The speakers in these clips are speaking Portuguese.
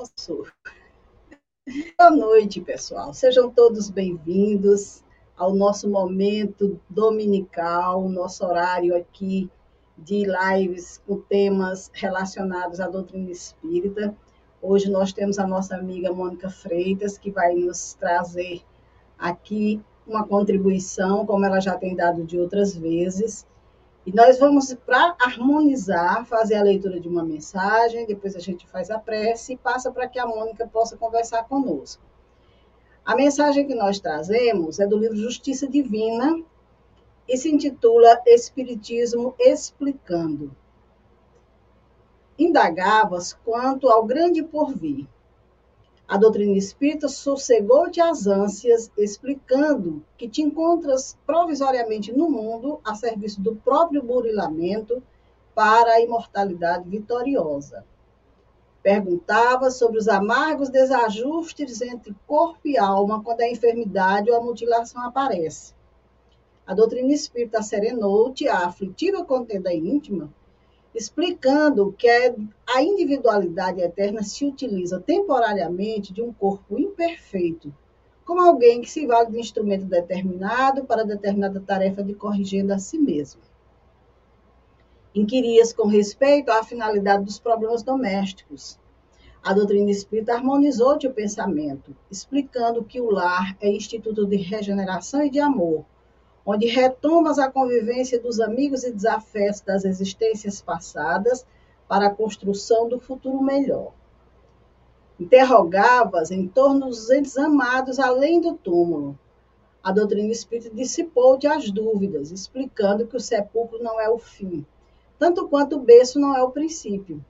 Posso? Boa noite, pessoal. Sejam todos bem-vindos ao nosso momento dominical, nosso horário aqui de lives com temas relacionados à doutrina espírita. Hoje nós temos a nossa amiga Mônica Freitas, que vai nos trazer aqui uma contribuição, como ela já tem dado de outras vezes. E nós vamos, para harmonizar, fazer a leitura de uma mensagem, depois a gente faz a prece e passa para que a Mônica possa conversar conosco. A mensagem que nós trazemos é do livro Justiça Divina e se intitula Espiritismo Explicando. Indagavas quanto ao grande porvir, a doutrina espírita sossegou-te as ânsias, explicando que te encontras provisoriamente no mundo a serviço do próprio burilamento para a imortalidade vitoriosa. Perguntava sobre os amargos desajustes entre corpo e alma quando a enfermidade ou a mutilação aparece. A doutrina espírita serenou-te a aflitiva contenda íntima explicando que a individualidade eterna se utiliza temporariamente de um corpo imperfeito, como alguém que se vale de instrumento determinado para determinada tarefa de corrigendo a si mesmo. Inquirias com respeito à finalidade dos problemas domésticos. A doutrina espírita harmonizou-te o pensamento, explicando que o lar é instituto de regeneração e de amor, onde retomas a convivência dos amigos e desafetos das existências passadas para a construção do futuro melhor. Interrogavas em torno dos entes amados além do túmulo. A doutrina espírita dissipou-te as dúvidas, explicando que o sepulcro não é o fim, tanto quanto o berço não é o princípio,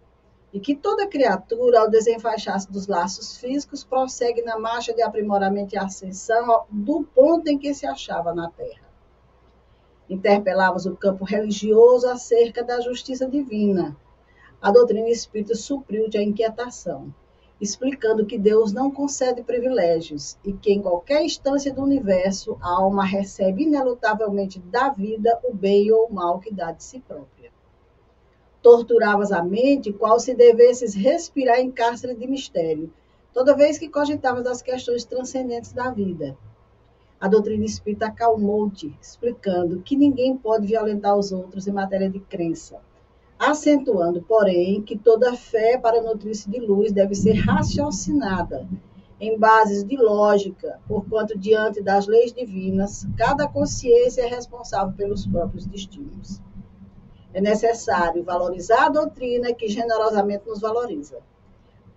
e que toda criatura, ao desenfaixar-se dos laços físicos, prossegue na marcha de aprimoramento e ascensão do ponto em que se achava na Terra. Interpelavas o campo religioso acerca da justiça divina. A doutrina espírita supriu-te a inquietação, explicando que Deus não concede privilégios e que em qualquer instância do universo a alma recebe inelutavelmente da vida o bem ou o mal que dá de si própria. Torturavas a mente qual se devesses respirar em cárcere de mistério, toda vez que cogitavas das questões transcendentes da vida a doutrina espírita acalmou-te, explicando que ninguém pode violentar os outros em matéria de crença, acentuando, porém, que toda fé para nutrir-se de luz deve ser raciocinada em bases de lógica, porquanto diante das leis divinas, cada consciência é responsável pelos próprios destinos. É necessário valorizar a doutrina que generosamente nos valoriza.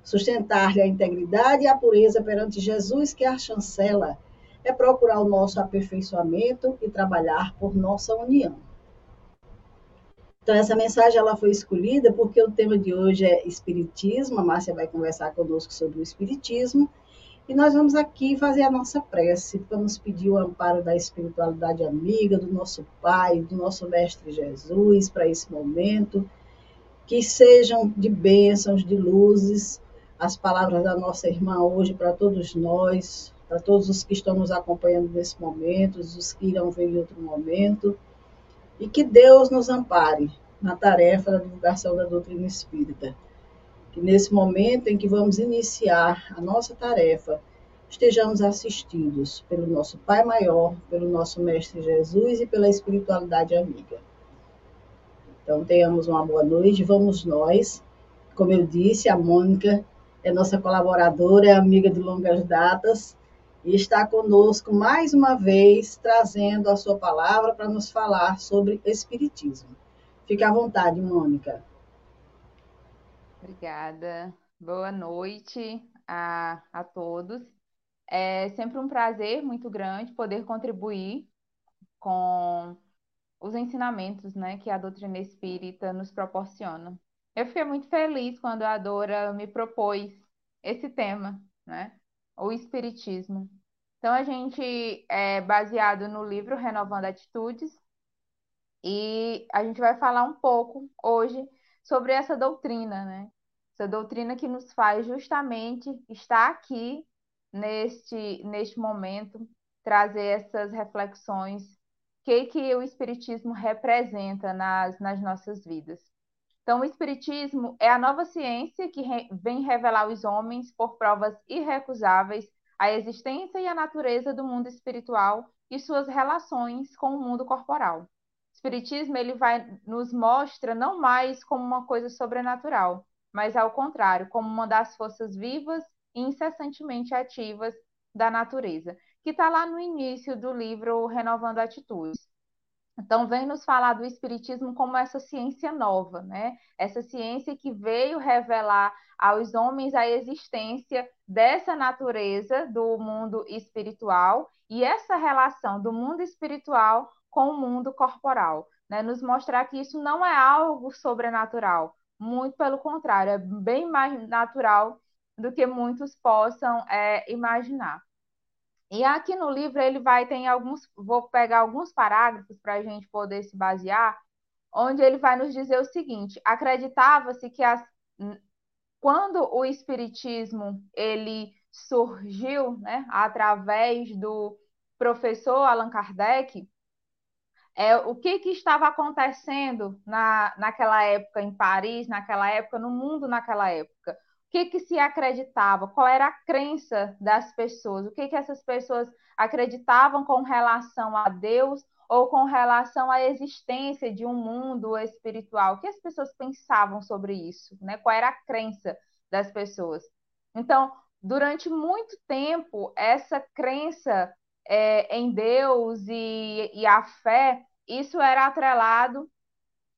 Sustentar-lhe a integridade e a pureza perante Jesus, que é a chancela é procurar o nosso aperfeiçoamento e trabalhar por nossa união. Então, essa mensagem ela foi escolhida porque o tema de hoje é Espiritismo. A Márcia vai conversar conosco sobre o Espiritismo. E nós vamos aqui fazer a nossa prece. Vamos pedir o amparo da espiritualidade amiga, do nosso Pai, do nosso Mestre Jesus, para esse momento. Que sejam de bênçãos, de luzes, as palavras da nossa irmã hoje para todos nós, para todos os que estão nos acompanhando nesse momento, os que irão ver em outro momento, e que Deus nos ampare na tarefa da divulgação da doutrina espírita. Que nesse momento em que vamos iniciar a nossa tarefa, estejamos assistidos pelo nosso Pai Maior, pelo nosso Mestre Jesus e pela espiritualidade amiga. Então, tenhamos uma boa noite, vamos nós. Como eu disse, a Mônica é nossa colaboradora, é amiga de longas datas, e está conosco mais uma vez, trazendo a sua palavra para nos falar sobre Espiritismo. Fique à vontade, Mônica. Obrigada. Boa noite a, a todos. É sempre um prazer muito grande poder contribuir com os ensinamentos né, que a doutrina espírita nos proporciona. Eu fiquei muito feliz quando a Dora me propôs esse tema, né? O Espiritismo. Então, a gente é baseado no livro Renovando Atitudes, e a gente vai falar um pouco hoje sobre essa doutrina, né? Essa doutrina que nos faz justamente estar aqui neste, neste momento, trazer essas reflexões, o que, que o Espiritismo representa nas, nas nossas vidas. Então, o Espiritismo é a nova ciência que re vem revelar aos homens, por provas irrecusáveis, a existência e a natureza do mundo espiritual e suas relações com o mundo corporal. O Espiritismo ele vai nos mostra não mais como uma coisa sobrenatural, mas ao contrário, como uma das forças vivas e incessantemente ativas da natureza, que está lá no início do livro Renovando Atitudes. Então, vem nos falar do Espiritismo como essa ciência nova, né? Essa ciência que veio revelar aos homens a existência dessa natureza do mundo espiritual e essa relação do mundo espiritual com o mundo corporal, né? Nos mostrar que isso não é algo sobrenatural, muito pelo contrário, é bem mais natural do que muitos possam é, imaginar. E aqui no livro ele vai ter alguns, vou pegar alguns parágrafos para a gente poder se basear, onde ele vai nos dizer o seguinte: acreditava-se que as, quando o espiritismo ele surgiu, né, através do professor Allan Kardec, é, o que, que estava acontecendo na, naquela época em Paris, naquela época, no mundo naquela época que, que se acreditava, qual era a crença das pessoas, o que, que essas pessoas acreditavam com relação a Deus ou com relação à existência de um mundo espiritual. O que as pessoas pensavam sobre isso? Né? Qual era a crença das pessoas? Então, durante muito tempo, essa crença é, em Deus e, e a fé, isso era atrelado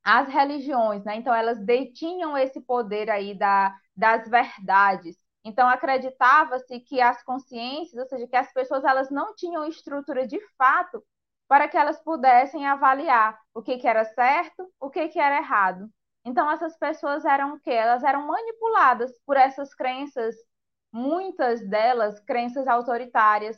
às religiões, né? Então, elas detinham esse poder aí da, das verdades. Então acreditava-se que as consciências, ou seja, que as pessoas elas não tinham estrutura de fato para que elas pudessem avaliar o que, que era certo, o que, que era errado. Então essas pessoas eram o quê? Elas eram manipuladas por essas crenças, muitas delas crenças autoritárias,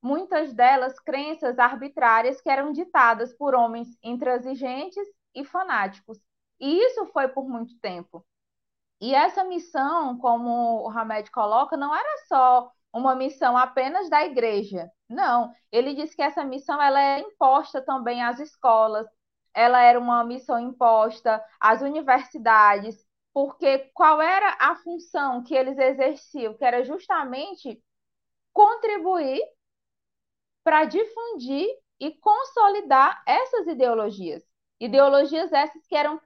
muitas delas crenças arbitrárias que eram ditadas por homens intransigentes e fanáticos. E isso foi por muito tempo. E essa missão, como o Hamed coloca, não era só uma missão apenas da igreja. Não, ele diz que essa missão ela é imposta também às escolas, ela era uma missão imposta às universidades, porque qual era a função que eles exerciam? Que era justamente contribuir para difundir e consolidar essas ideologias. Ideologias essas que eram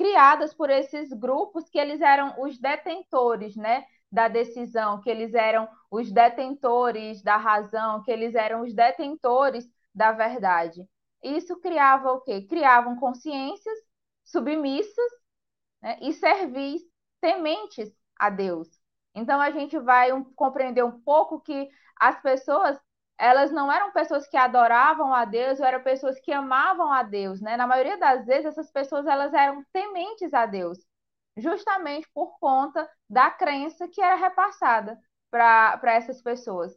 criadas por esses grupos que eles eram os detentores, né, da decisão, que eles eram os detentores da razão, que eles eram os detentores da verdade. Isso criava o quê? Criavam consciências submissas né, e servis, tementes a Deus. Então a gente vai compreender um pouco que as pessoas elas não eram pessoas que adoravam a Deus, ou eram pessoas que amavam a Deus, né? Na maioria das vezes, essas pessoas elas eram tementes a Deus, justamente por conta da crença que era repassada para essas pessoas.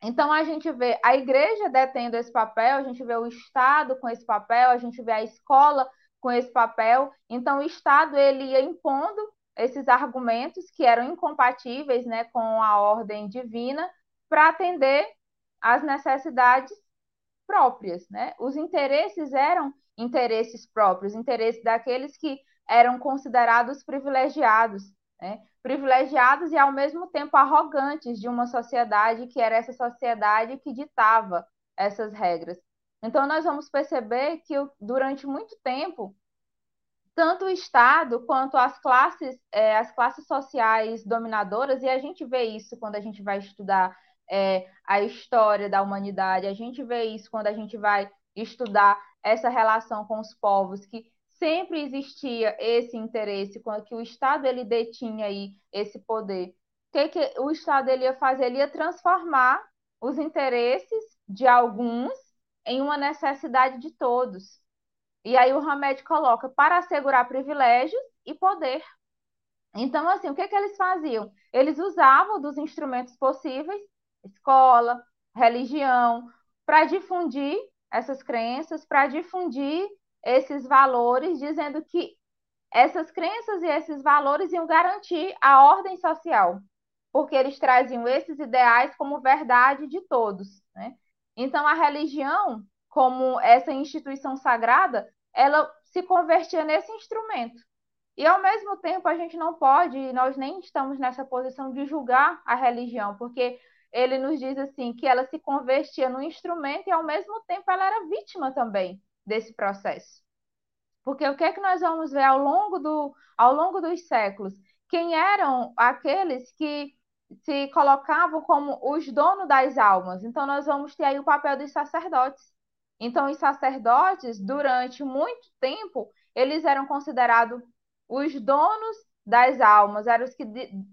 Então a gente vê a igreja detendo esse papel, a gente vê o Estado com esse papel, a gente vê a escola com esse papel. Então o Estado ele ia impondo esses argumentos que eram incompatíveis, né, com a ordem divina para atender as necessidades próprias, né? Os interesses eram interesses próprios, interesses daqueles que eram considerados privilegiados, né? Privilegiados e ao mesmo tempo arrogantes de uma sociedade que era essa sociedade que ditava essas regras. Então nós vamos perceber que durante muito tempo tanto o Estado quanto as classes, é, as classes sociais dominadoras, e a gente vê isso quando a gente vai estudar é, a história da humanidade. A gente vê isso quando a gente vai estudar essa relação com os povos, que sempre existia esse interesse, quando que o Estado ele detinha aí esse poder. O que, que o Estado ele ia fazer? Ele ia transformar os interesses de alguns em uma necessidade de todos. E aí o Hamed coloca para assegurar privilégios e poder. Então, assim, o que, que eles faziam? Eles usavam dos instrumentos possíveis escola, religião, para difundir essas crenças, para difundir esses valores, dizendo que essas crenças e esses valores iam garantir a ordem social, porque eles traziam esses ideais como verdade de todos. Né? Então, a religião, como essa instituição sagrada, ela se convertia nesse instrumento E ao mesmo tempo a gente não pode, nós nem estamos nessa posição de julgar a religião, porque ele nos diz assim que ela se convertia no instrumento e ao mesmo tempo ela era vítima também desse processo. Porque o que é que nós vamos ver ao longo, do, ao longo dos séculos? Quem eram aqueles que se colocavam como os donos das almas? Então, nós vamos ter aí o papel dos sacerdotes. Então, os sacerdotes, durante muito tempo, eles eram considerados os donos das almas, eram os que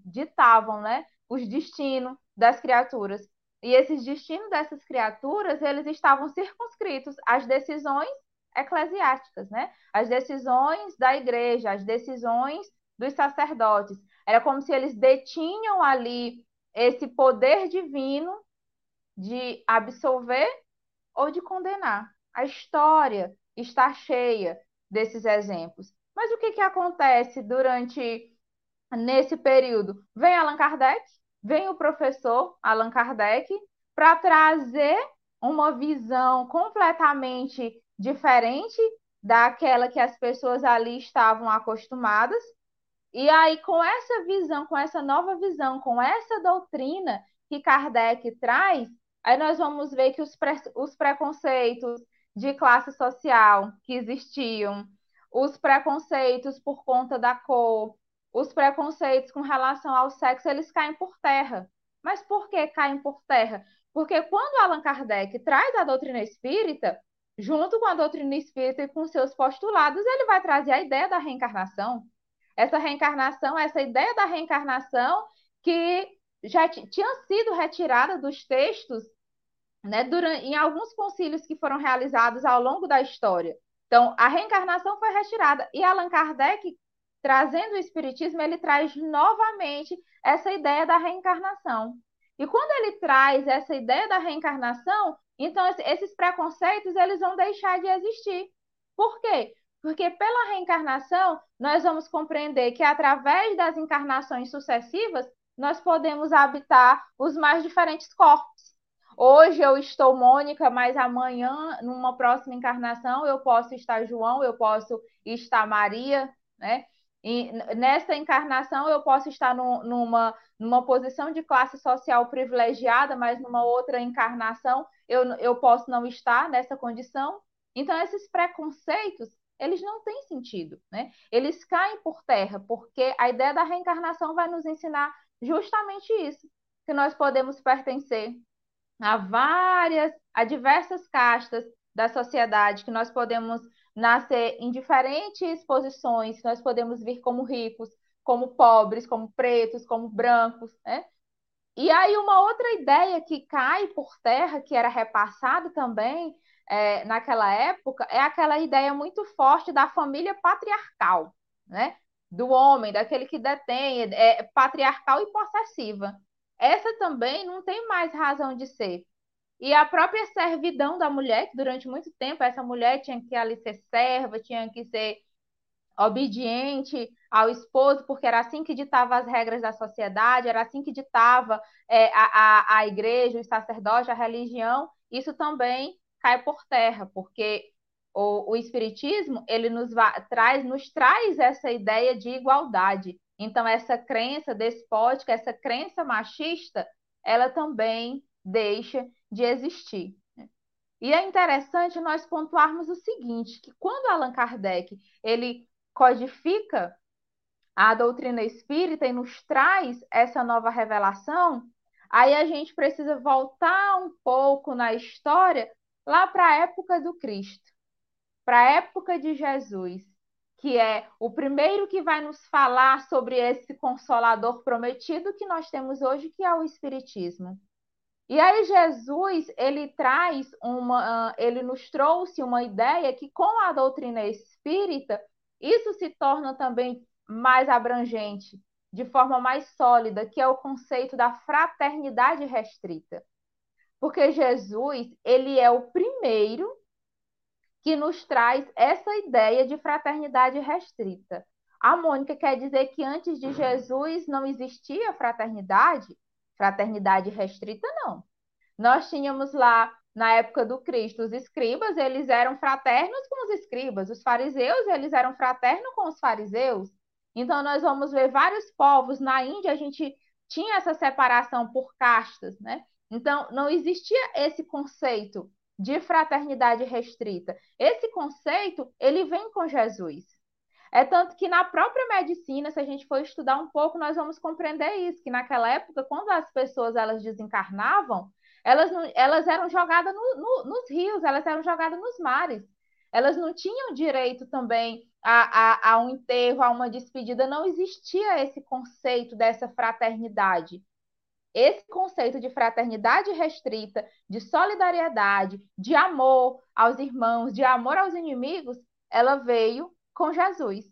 ditavam né, os destinos das criaturas. E esses destinos dessas criaturas, eles estavam circunscritos às decisões eclesiásticas, né? As decisões da igreja, as decisões dos sacerdotes. Era como se eles detinham ali esse poder divino de absolver ou de condenar. A história está cheia desses exemplos. Mas o que, que acontece durante nesse período? Vem Allan Kardec, vem o professor Allan Kardec para trazer uma visão completamente diferente daquela que as pessoas ali estavam acostumadas. E aí, com essa visão, com essa nova visão, com essa doutrina que Kardec traz, aí nós vamos ver que os, pre os preconceitos de classe social que existiam, os preconceitos por conta da cor, os preconceitos com relação ao sexo, eles caem por terra. Mas por que caem por terra? Porque quando Allan Kardec traz a doutrina espírita, junto com a doutrina espírita e com seus postulados, ele vai trazer a ideia da reencarnação. Essa reencarnação, essa ideia da reencarnação que já tinha sido retirada dos textos né, durante, em alguns concílios que foram realizados ao longo da história. Então, a reencarnação foi retirada e Allan Kardec trazendo o Espiritismo, ele traz novamente essa ideia da reencarnação. E quando ele traz essa ideia da reencarnação, então esses preconceitos eles vão deixar de existir. Por quê? Porque pela reencarnação, nós vamos compreender que através das encarnações sucessivas, nós podemos habitar os mais diferentes corpos. Hoje eu estou Mônica, mas amanhã, numa próxima encarnação, eu posso estar João, eu posso estar Maria, né? E nessa encarnação eu posso estar no, numa, numa posição de classe social privilegiada, mas numa outra encarnação eu, eu posso não estar nessa condição. Então, esses preconceitos, eles não têm sentido, né? Eles caem por terra, porque a ideia da reencarnação vai nos ensinar justamente isso, que nós podemos pertencer a várias, a diversas castas da sociedade, que nós podemos nascer em diferentes posições, nós podemos vir como ricos, como pobres, como pretos, como brancos, né? E aí uma outra ideia que cai por terra, que era repassada também é, naquela época, é aquela ideia muito forte da família patriarcal, né? Do homem, daquele que detém, é, patriarcal e possessiva. Essa também não tem mais razão de ser. E a própria servidão da mulher, que durante muito tempo essa mulher tinha que ali ser serva, tinha que ser obediente ao esposo, porque era assim que ditava as regras da sociedade, era assim que ditava é, a, a, a igreja, os sacerdotes, a religião, isso também cai por terra, porque o, o espiritismo ele nos traz, nos traz essa ideia de igualdade. Então, essa crença despótica, essa crença machista, ela também deixa de existir. E é interessante nós pontuarmos o seguinte, que quando Allan Kardec ele codifica a doutrina espírita e nos traz essa nova revelação, aí a gente precisa voltar um pouco na história lá para a época do Cristo, para a época de Jesus, que é o primeiro que vai nos falar sobre esse consolador prometido que nós temos hoje, que é o Espiritismo. E aí Jesus, ele traz uma, ah, ele nos trouxe uma ideia que com a doutrina espírita, isso se torna também mais abrangente, de forma mais sólida, que é o conceito da fraternidade restrita. Porque Jesus, ele é o primeiro que nos traz essa ideia de fraternidade restrita. A Mônica quer dizer que antes de Jesus não existia fraternidade? Fraternidade restrita, não. Nós tínhamos lá, na época do Cristo, os escribas, eles eram fraternos com os escribas, os fariseus, eles eram fraternos com os fariseus, Então, nós vamos ver vários povos. Na Índia, a gente tinha essa separação por castas, né? Então, não existia esse conceito de fraternidade restrita. Esse conceito, ele vem com Jesus. É tanto que na própria medicina, se a gente for estudar um pouco, nós vamos compreender isso, que naquela época, quando as pessoas elas desencarnavam, elas, não, elas eram jogadas no, no, nos rios, elas eram jogadas nos mares. Elas não tinham direito também a, a, a um enterro, a uma despedida. Não existia esse conceito dessa fraternidade. Esse conceito de fraternidade restrita, de solidariedade, de amor aos irmãos, de amor aos inimigos, ela veio com Jesus.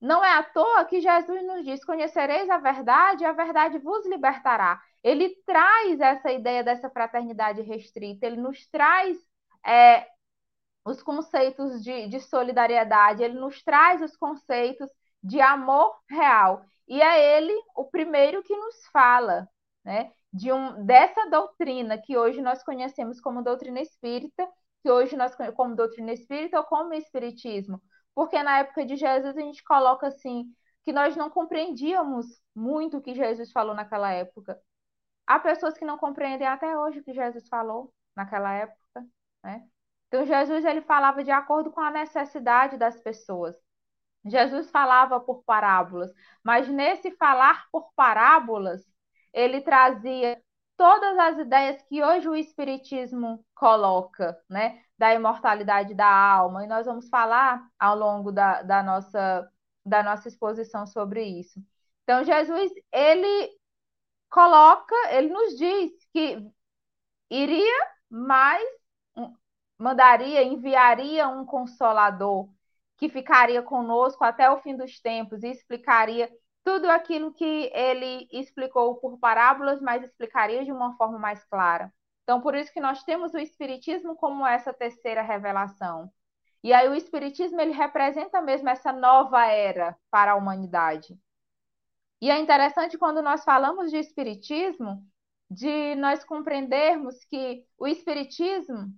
Não é à toa que Jesus nos diz: Conhecereis a verdade a verdade vos libertará. Ele traz essa ideia dessa fraternidade restrita, ele nos traz é, os conceitos de, de solidariedade, ele nos traz os conceitos de amor real. E é ele o primeiro que nos fala né, de um, dessa doutrina que hoje nós conhecemos como doutrina espírita, que hoje nós como doutrina espírita ou como espiritismo. Porque na época de Jesus a gente coloca assim, que nós não compreendíamos muito o que Jesus falou naquela época. Há pessoas que não compreendem até hoje o que Jesus falou naquela época, né? Então, Jesus ele falava de acordo com a necessidade das pessoas. Jesus falava por parábolas, mas nesse falar por parábolas, ele trazia todas as ideias que hoje o Espiritismo coloca, né? Da imortalidade da alma, e nós vamos falar ao longo da, da, nossa, da nossa exposição sobre isso. Então, Jesus, ele coloca, ele nos diz que iria mais mandaria, enviaria um consolador que ficaria conosco até o fim dos tempos e explicaria tudo aquilo que ele explicou por parábolas, mas explicaria de uma forma mais clara. Então, por isso que nós temos o Espiritismo como essa terceira revelação. E aí o Espiritismo ele representa mesmo essa nova era para a humanidade. E é interessante quando nós falamos de Espiritismo, de nós compreendermos que o Espiritismo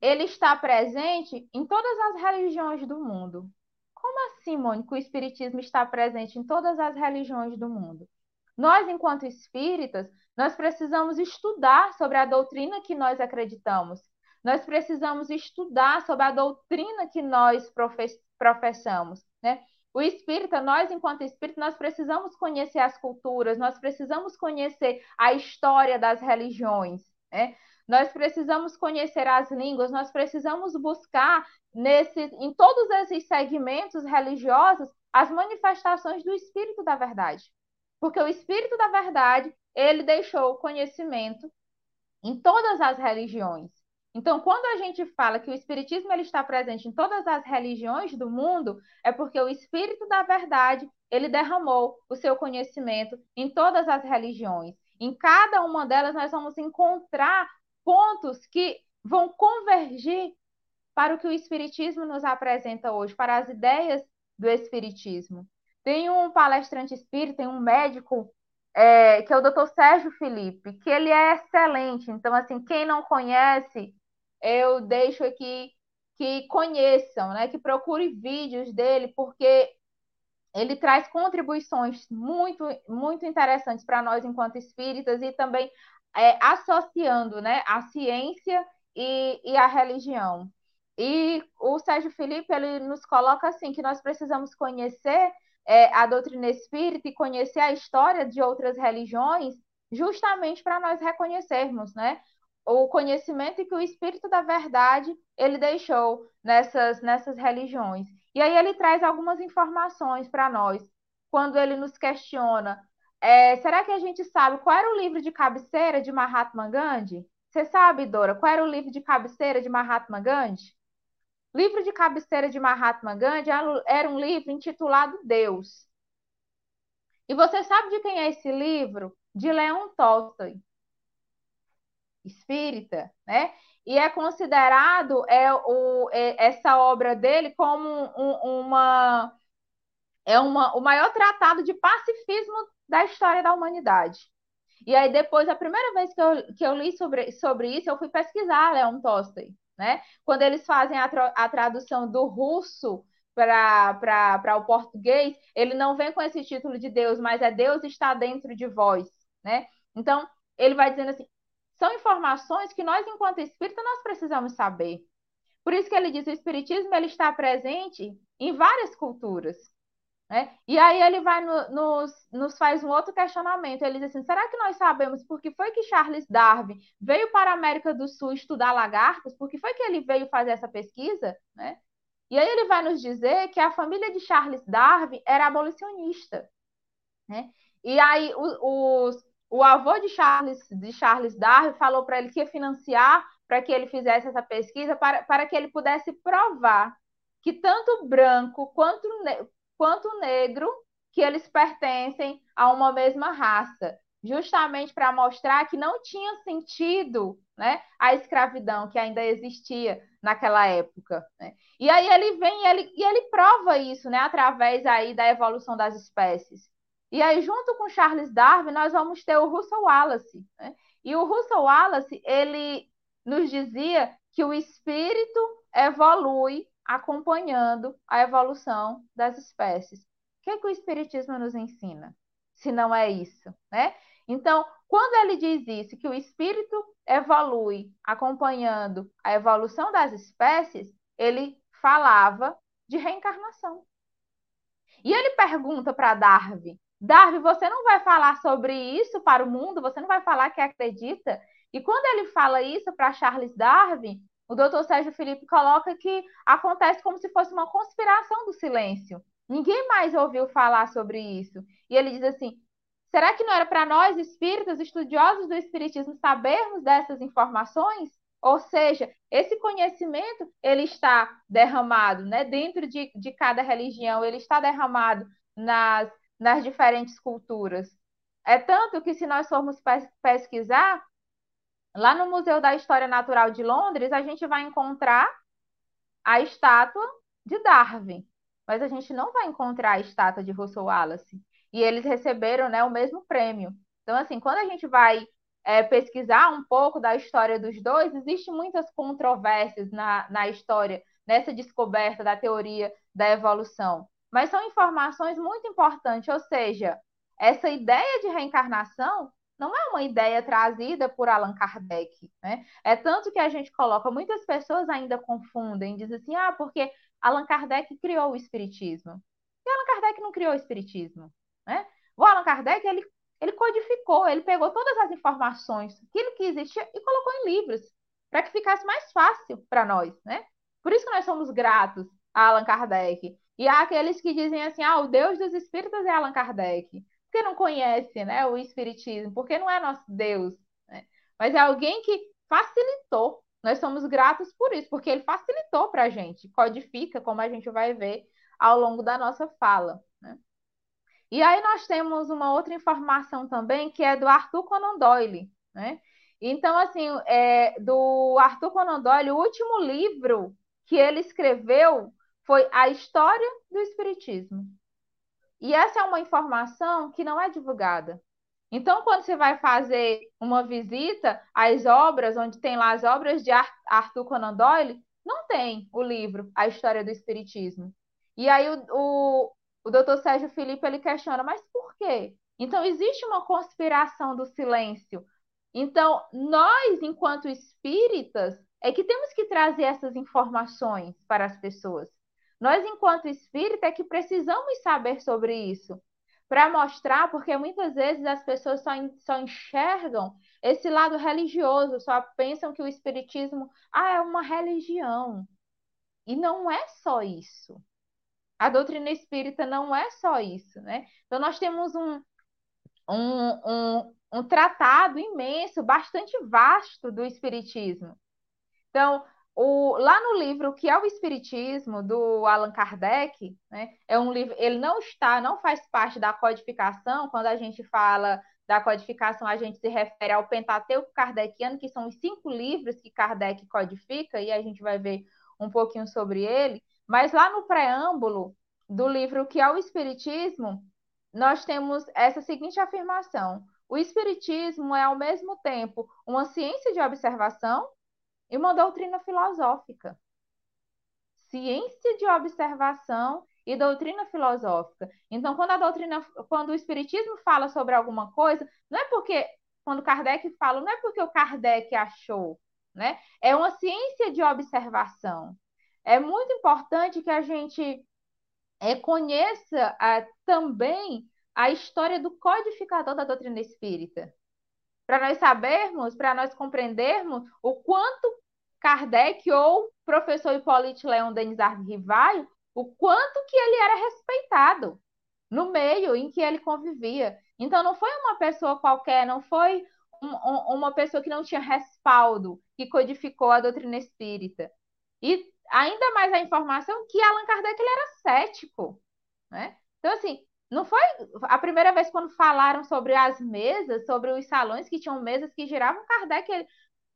ele está presente em todas as religiões do mundo. Como assim, Mônica, o Espiritismo está presente em todas as religiões do mundo? Nós, enquanto espíritas, nós precisamos estudar sobre a doutrina que nós acreditamos. Nós precisamos estudar sobre a doutrina que nós professamos, né? O espírita, nós, enquanto espírita, nós precisamos conhecer as culturas, nós precisamos conhecer a história das religiões, né? nós precisamos conhecer as línguas, nós precisamos buscar nesse, em todos esses segmentos religiosos as manifestações do Espírito da Verdade. Porque o Espírito da Verdade, ele deixou o conhecimento em todas as religiões. Então, quando a gente fala que o Espiritismo ele está presente em todas as religiões do mundo, é porque o Espírito da Verdade, ele derramou o seu conhecimento em todas as religiões. Em cada uma delas, nós vamos encontrar pontos que vão convergir para o que o Espiritismo nos apresenta hoje, para as ideias do Espiritismo. Tem um palestrante espírita, tem um médico, é, que é o Dr. Sérgio Felipe, que ele é excelente. Então, assim, quem não conhece, eu deixo aqui que conheçam, né? Que procure vídeos dele, porque ele traz contribuições muito, muito interessantes para nós enquanto espíritas e também é, associando né, a ciência e, e a religião. E o Sérgio Felipe ele nos coloca assim que nós precisamos conhecer é, a doutrina espírita e conhecer a história de outras religiões, justamente para nós reconhecermos, né, o conhecimento que o Espírito da Verdade ele deixou nessas nessas religiões. E aí ele traz algumas informações para nós quando ele nos questiona é, será que a gente sabe qual era o livro de cabeceira de Mahatma Gandhi? Você sabe, Dora, qual era o livro de cabeceira de Mahatma Gandhi? Livro de cabeceira de Mahatma Gandhi era um livro intitulado Deus. E você sabe de quem é esse livro? De Leon Tolstói, espírita, né? E é considerado é, o, é, essa obra dele como um, uma é uma, o maior tratado de pacifismo da história da humanidade. E aí, depois, a primeira vez que eu, que eu li sobre, sobre isso, eu fui pesquisar Leon Tolstói, né? Quando eles fazem a, tra a tradução do russo para o português, ele não vem com esse título de Deus, mas é Deus está dentro de vós, né? Então, ele vai dizendo assim, são informações que nós, enquanto espírita, nós precisamos saber. Por isso que ele diz, o espiritismo ele está presente em várias culturas. Né? E aí ele vai no, nos, nos faz um outro questionamento. Ele diz assim: será que nós sabemos por que foi que Charles Darwin veio para a América do Sul estudar lagartos? Por que foi que ele veio fazer essa pesquisa? Né? E aí ele vai nos dizer que a família de Charles Darwin era abolicionista. Né? E aí o, o, o avô de Charles, de Charles Darwin falou para ele que ia financiar para que ele fizesse essa pesquisa, para, para que ele pudesse provar que tanto branco quanto, quanto negro, que eles pertencem a uma mesma raça, justamente para mostrar que não tinha sentido né, a escravidão que ainda existia naquela época. Né? E aí ele vem e ele, e ele prova isso né, através aí da evolução das espécies. E aí, junto com Charles Darwin, nós vamos ter o Russell Wallace. Né? E o Russell Wallace, ele nos dizia que o espírito evolui acompanhando a evolução das espécies. O que, é que o espiritismo nos ensina? Se não é isso, né? Então, quando ele diz isso, que o espírito evolui acompanhando a evolução das espécies, ele falava de reencarnação. E ele pergunta para Darwin: Darwin, você não vai falar sobre isso para o mundo? Você não vai falar que acredita? E quando ele fala isso para Charles Darwin, o doutor Sérgio Felipe coloca que acontece como se fosse uma conspiração do silêncio. Ninguém mais ouviu falar sobre isso. E ele diz assim: será que não era para nós, espíritas, estudiosos do espiritismo, sabermos dessas informações? Ou seja, esse conhecimento ele está derramado né, dentro de, de cada religião, ele está derramado nas, nas diferentes culturas. É tanto que, se nós formos pesquisar, Lá no Museu da História Natural de Londres, a gente vai encontrar a estátua de Darwin, mas a gente não vai encontrar a estátua de Russell Wallace. E eles receberam né, o mesmo prêmio. Então, assim, quando a gente vai é, pesquisar um pouco da história dos dois, existem muitas controvérsias na, na história, nessa descoberta da teoria da evolução. Mas são informações muito importantes, ou seja, essa ideia de reencarnação não é uma ideia trazida por Allan Kardec, né? É tanto que a gente coloca, muitas pessoas ainda confundem, dizem assim, ah, porque Allan Kardec criou o Espiritismo. E Allan Kardec não criou o Espiritismo, né? O Allan Kardec, ele, ele codificou, ele pegou todas as informações, aquilo que existia, e colocou em livros, para que ficasse mais fácil para nós, né? Por isso que nós somos gratos a Allan Kardec. E há aqueles que dizem assim, ah, o Deus dos Espíritos é Allan Kardec porque não conhece né, o Espiritismo, porque não é nosso Deus, né? mas é alguém que facilitou. Nós somos gratos por isso, porque ele facilitou para a gente, codifica, como a gente vai ver ao longo da nossa fala. Né? E aí nós temos uma outra informação também, que é do Arthur Conan Doyle. Né? Então, assim, é, do Arthur Conan Doyle, o último livro que ele escreveu foi A História do Espiritismo. E essa é uma informação que não é divulgada. Então, quando você vai fazer uma visita às obras, onde tem lá as obras de Arthur Conan Doyle, não tem o livro A História do Espiritismo. E aí o, o, o doutor Sérgio Felipe ele questiona, mas por quê? Então, existe uma conspiração do silêncio. Então, nós, enquanto espíritas, é que temos que trazer essas informações para as pessoas. Nós, enquanto espírita, é que precisamos saber sobre isso, para mostrar, porque muitas vezes as pessoas só, só enxergam esse lado religioso, só pensam que o espiritismo ah, é uma religião. E não é só isso. A doutrina espírita não é só isso, né? Então, nós temos um, um, um, um tratado imenso, bastante vasto do espiritismo. Então, o, lá no livro que é o Espiritismo do Allan Kardec, né, é um livro, ele não está, não faz parte da codificação. Quando a gente fala da codificação, a gente se refere ao Pentateuco Kardeciano, que são os cinco livros que Kardec codifica, e a gente vai ver um pouquinho sobre ele. Mas lá no preâmbulo do livro que é o Espiritismo, nós temos essa seguinte afirmação: o Espiritismo é ao mesmo tempo uma ciência de observação e uma doutrina filosófica. ciência de observação e doutrina filosófica. Então, quando a doutrina, quando o espiritismo fala sobre alguma coisa, não é porque quando Kardec fala, não é porque o Kardec achou, né? É uma ciência de observação. É muito importante que a gente é, conheça a, também a história do codificador da doutrina espírita. Para nós sabermos, para nós compreendermos o quanto Kardec ou professor Hipólito Leão Denis Rivaio, o quanto que ele era respeitado no meio em que ele convivia. Então, não foi uma pessoa qualquer, não foi um, um, uma pessoa que não tinha respaldo que codificou a doutrina espírita. E ainda mais a informação que Allan Kardec ele era cético, né? Então, assim, não foi a primeira vez quando falaram sobre as mesas, sobre os salões que tinham mesas que giravam, Kardec, ele,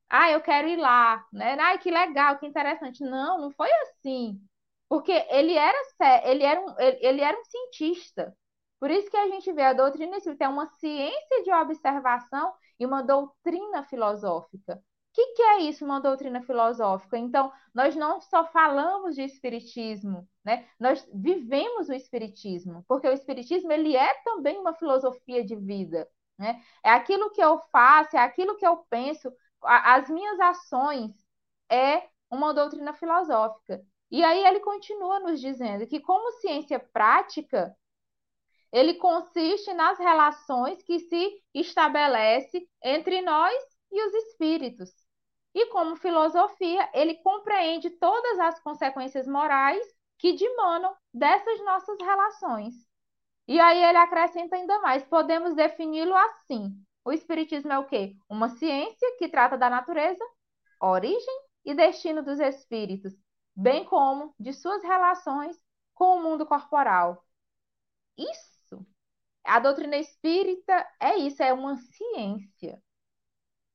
ah, eu quero ir lá, né? Ah, que legal, que interessante. Não, não foi assim. Porque ele era, ele era, um, ele, era um cientista. Por isso que a gente vê a doutrina espírita é uma ciência de observação e uma doutrina filosófica. Que, que é isso, uma doutrina filosófica? Então, nós não só falamos de espiritismo, né? Nós vivemos o espiritismo, porque o espiritismo ele é também uma filosofia de vida, né? É aquilo que eu faço, é aquilo que eu penso, as minhas ações é uma doutrina filosófica. E aí ele continua nos dizendo que, como ciência prática, ele consiste nas relações que se estabelece entre nós e os espíritos. E como filosofia, ele compreende todas as consequências morais que dimanam dessas nossas relações. E aí ele acrescenta ainda mais, podemos defini-lo assim. O espiritismo é o quê? Uma ciência que trata da natureza, origem e destino dos espíritos, bem como de suas relações com o mundo corporal. Isso, a doutrina espírita é isso, é uma ciência.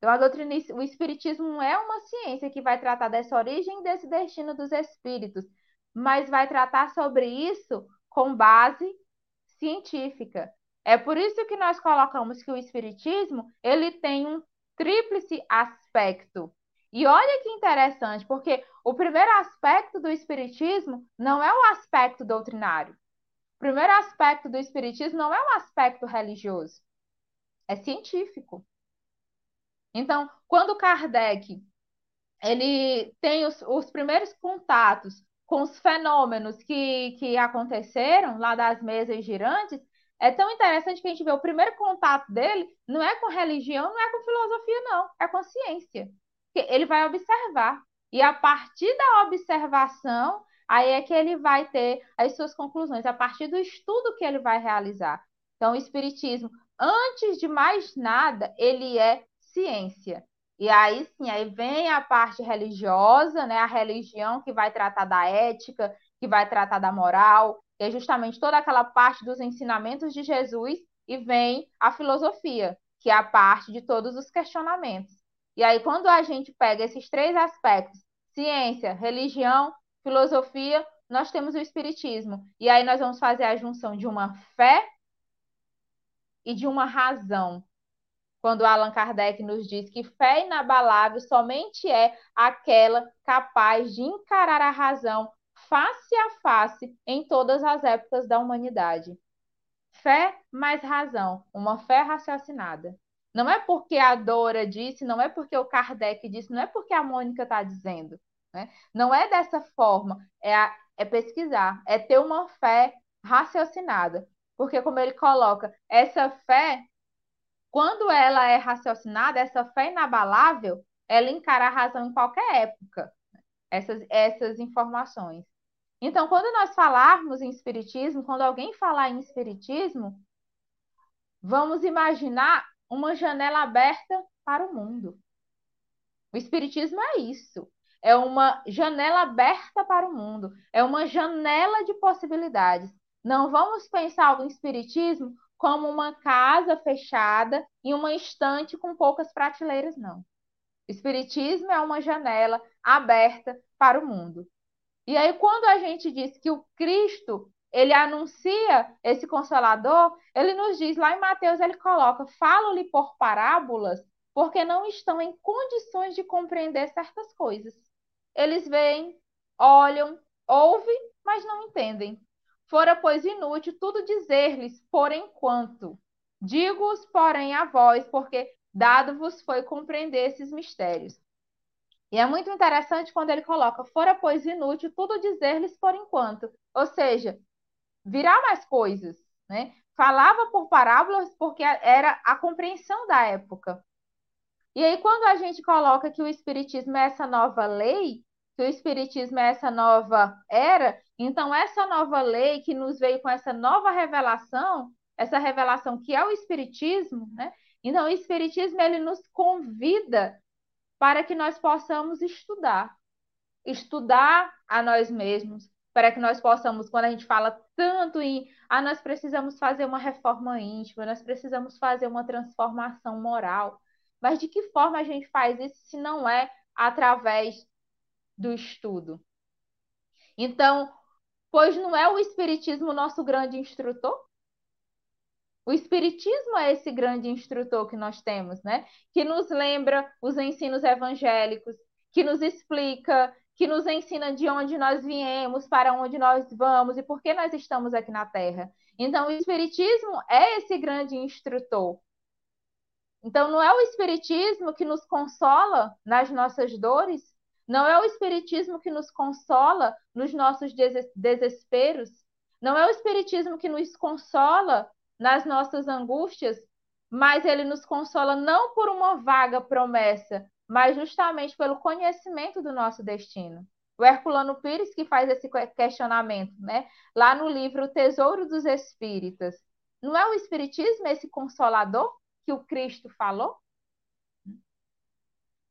Então, a doutrina, o espiritismo é uma ciência que vai tratar dessa origem e desse destino dos espíritos, mas vai tratar sobre isso com base científica. É por isso que nós colocamos que o espiritismo, ele tem um tríplice aspecto. E olha que interessante, porque o primeiro aspecto do espiritismo não é o aspecto doutrinário. O primeiro aspecto do espiritismo não é um aspecto religioso, é científico. Então, quando Kardec ele tem os, os primeiros contatos com os fenômenos que, que aconteceram lá das mesas girantes, é tão interessante que a gente vê o primeiro contato dele não é com religião, não é com filosofia, não, é com ciência. Ele vai observar. E a partir da observação, aí é que ele vai ter as suas conclusões, a partir do estudo que ele vai realizar. Então, o Espiritismo, antes de mais nada, ele é ciência. E aí sim, aí vem a parte religiosa, né? A religião que vai tratar da ética, que vai tratar da moral, que é justamente toda aquela parte dos ensinamentos de Jesus, e vem a filosofia, que é a parte de todos os questionamentos. E aí, quando a gente pega esses três aspectos, ciência, religião, filosofia, nós temos o espiritismo. E aí nós vamos fazer a junção de uma fé e de uma razão. Quando Allan Kardec nos diz que fé inabalável somente é aquela capaz de encarar a razão face a face em todas as épocas da humanidade. Fé mais razão, uma fé raciocinada. Não é porque a Dora disse, não é porque o Kardec disse, não é porque a Mônica está dizendo. Né? Não é dessa forma, é, a, é pesquisar, é ter uma fé raciocinada. Porque, como ele coloca, essa fé, quando ela é raciocinada, essa fé inabalável, ela encara a razão em qualquer época, essas, essas informações. Então, quando nós falarmos em espiritismo, quando alguém falar em espiritismo, vamos imaginar uma janela aberta para o mundo. O espiritismo é isso. É uma janela aberta para o mundo, é uma janela de possibilidades. Não vamos pensar o espiritismo como uma casa fechada e uma estante com poucas prateleiras, não. Espiritismo é uma janela aberta para o mundo. E aí, quando a gente diz que o Cristo ele anuncia esse consolador, ele nos diz lá em Mateus, ele coloca: falo-lhe por parábolas, porque não estão em condições de compreender certas coisas. Eles veem, olham, ouve, mas não entendem. Fora, pois, inútil tudo dizer-lhes por enquanto. Digo-os, porém, a vós, porque dado-vos foi compreender esses mistérios. E é muito interessante quando ele coloca, fora, pois, inútil tudo dizer-lhes por enquanto. Ou seja, virá mais coisas, né? Falava por parábolas porque era a compreensão da época. E aí, quando a gente coloca que o Espiritismo é essa nova lei, que o Espiritismo é essa nova era, então essa nova lei que nos veio com essa nova revelação, essa revelação que é o Espiritismo, né? Então, o Espiritismo ele nos convida para que nós possamos estudar, estudar a nós mesmos, para que nós possamos, quando a gente fala tanto em, ah, nós precisamos fazer uma reforma íntima, nós precisamos fazer uma transformação moral, mas de que forma a gente faz isso se não é através do estudo? Então, pois não é o Espiritismo nosso grande instrutor? O Espiritismo é esse grande instrutor que nós temos, né? Que nos lembra os ensinos evangélicos, que nos explica, que nos ensina de onde nós viemos, para onde nós vamos e por que nós estamos aqui na Terra. Então, o Espiritismo é esse grande instrutor. Então, não é o Espiritismo que nos consola nas nossas dores, não é o Espiritismo que nos consola nos nossos desesperos, não é o Espiritismo que nos consola nas nossas angústias, mas ele nos consola não por uma vaga promessa, mas justamente pelo conhecimento do nosso destino. O Herculano Pires que faz esse questionamento, né? Lá no livro O Tesouro dos Espíritas. Não é o espiritismo esse consolador que o Cristo falou?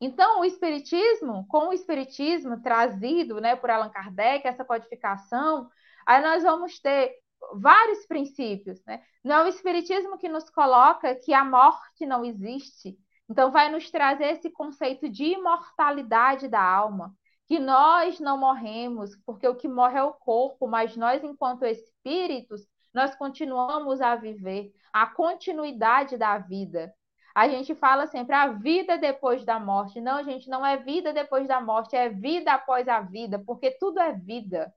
Então, o espiritismo, com o espiritismo trazido, né, por Allan Kardec, essa codificação, aí nós vamos ter vários princípios, né? Não é o espiritismo que nos coloca que a morte não existe. Então vai nos trazer esse conceito de imortalidade da alma, que nós não morremos, porque o que morre é o corpo, mas nós enquanto espíritos, nós continuamos a viver a continuidade da vida. A gente fala sempre a vida depois da morte. Não, gente, não é vida depois da morte, é vida após a vida, porque tudo é vida.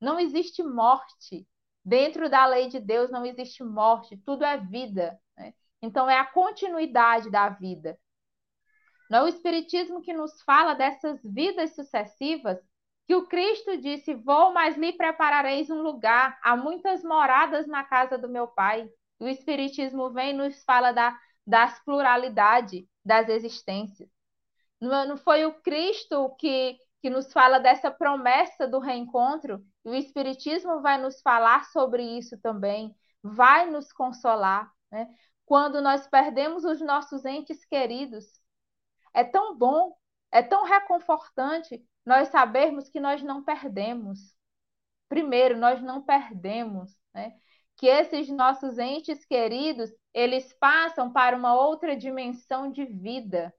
Não existe morte. Dentro da lei de Deus não existe morte, tudo é vida. Né? Então, é a continuidade da vida. Não é o Espiritismo que nos fala dessas vidas sucessivas, que o Cristo disse: Vou, mas lhe preparareis um lugar. Há muitas moradas na casa do meu Pai. O Espiritismo vem e nos fala da, das pluralidade das existências. Não, foi o Cristo que, que nos fala dessa promessa do reencontro, o Espiritismo vai nos falar sobre isso também, vai nos consolar. Né? Quando nós perdemos os nossos entes queridos, é tão bom, é tão reconfortante nós sabermos que nós não perdemos. Primeiro, nós não perdemos, né? Que esses nossos entes queridos, eles passam para uma outra dimensão de vida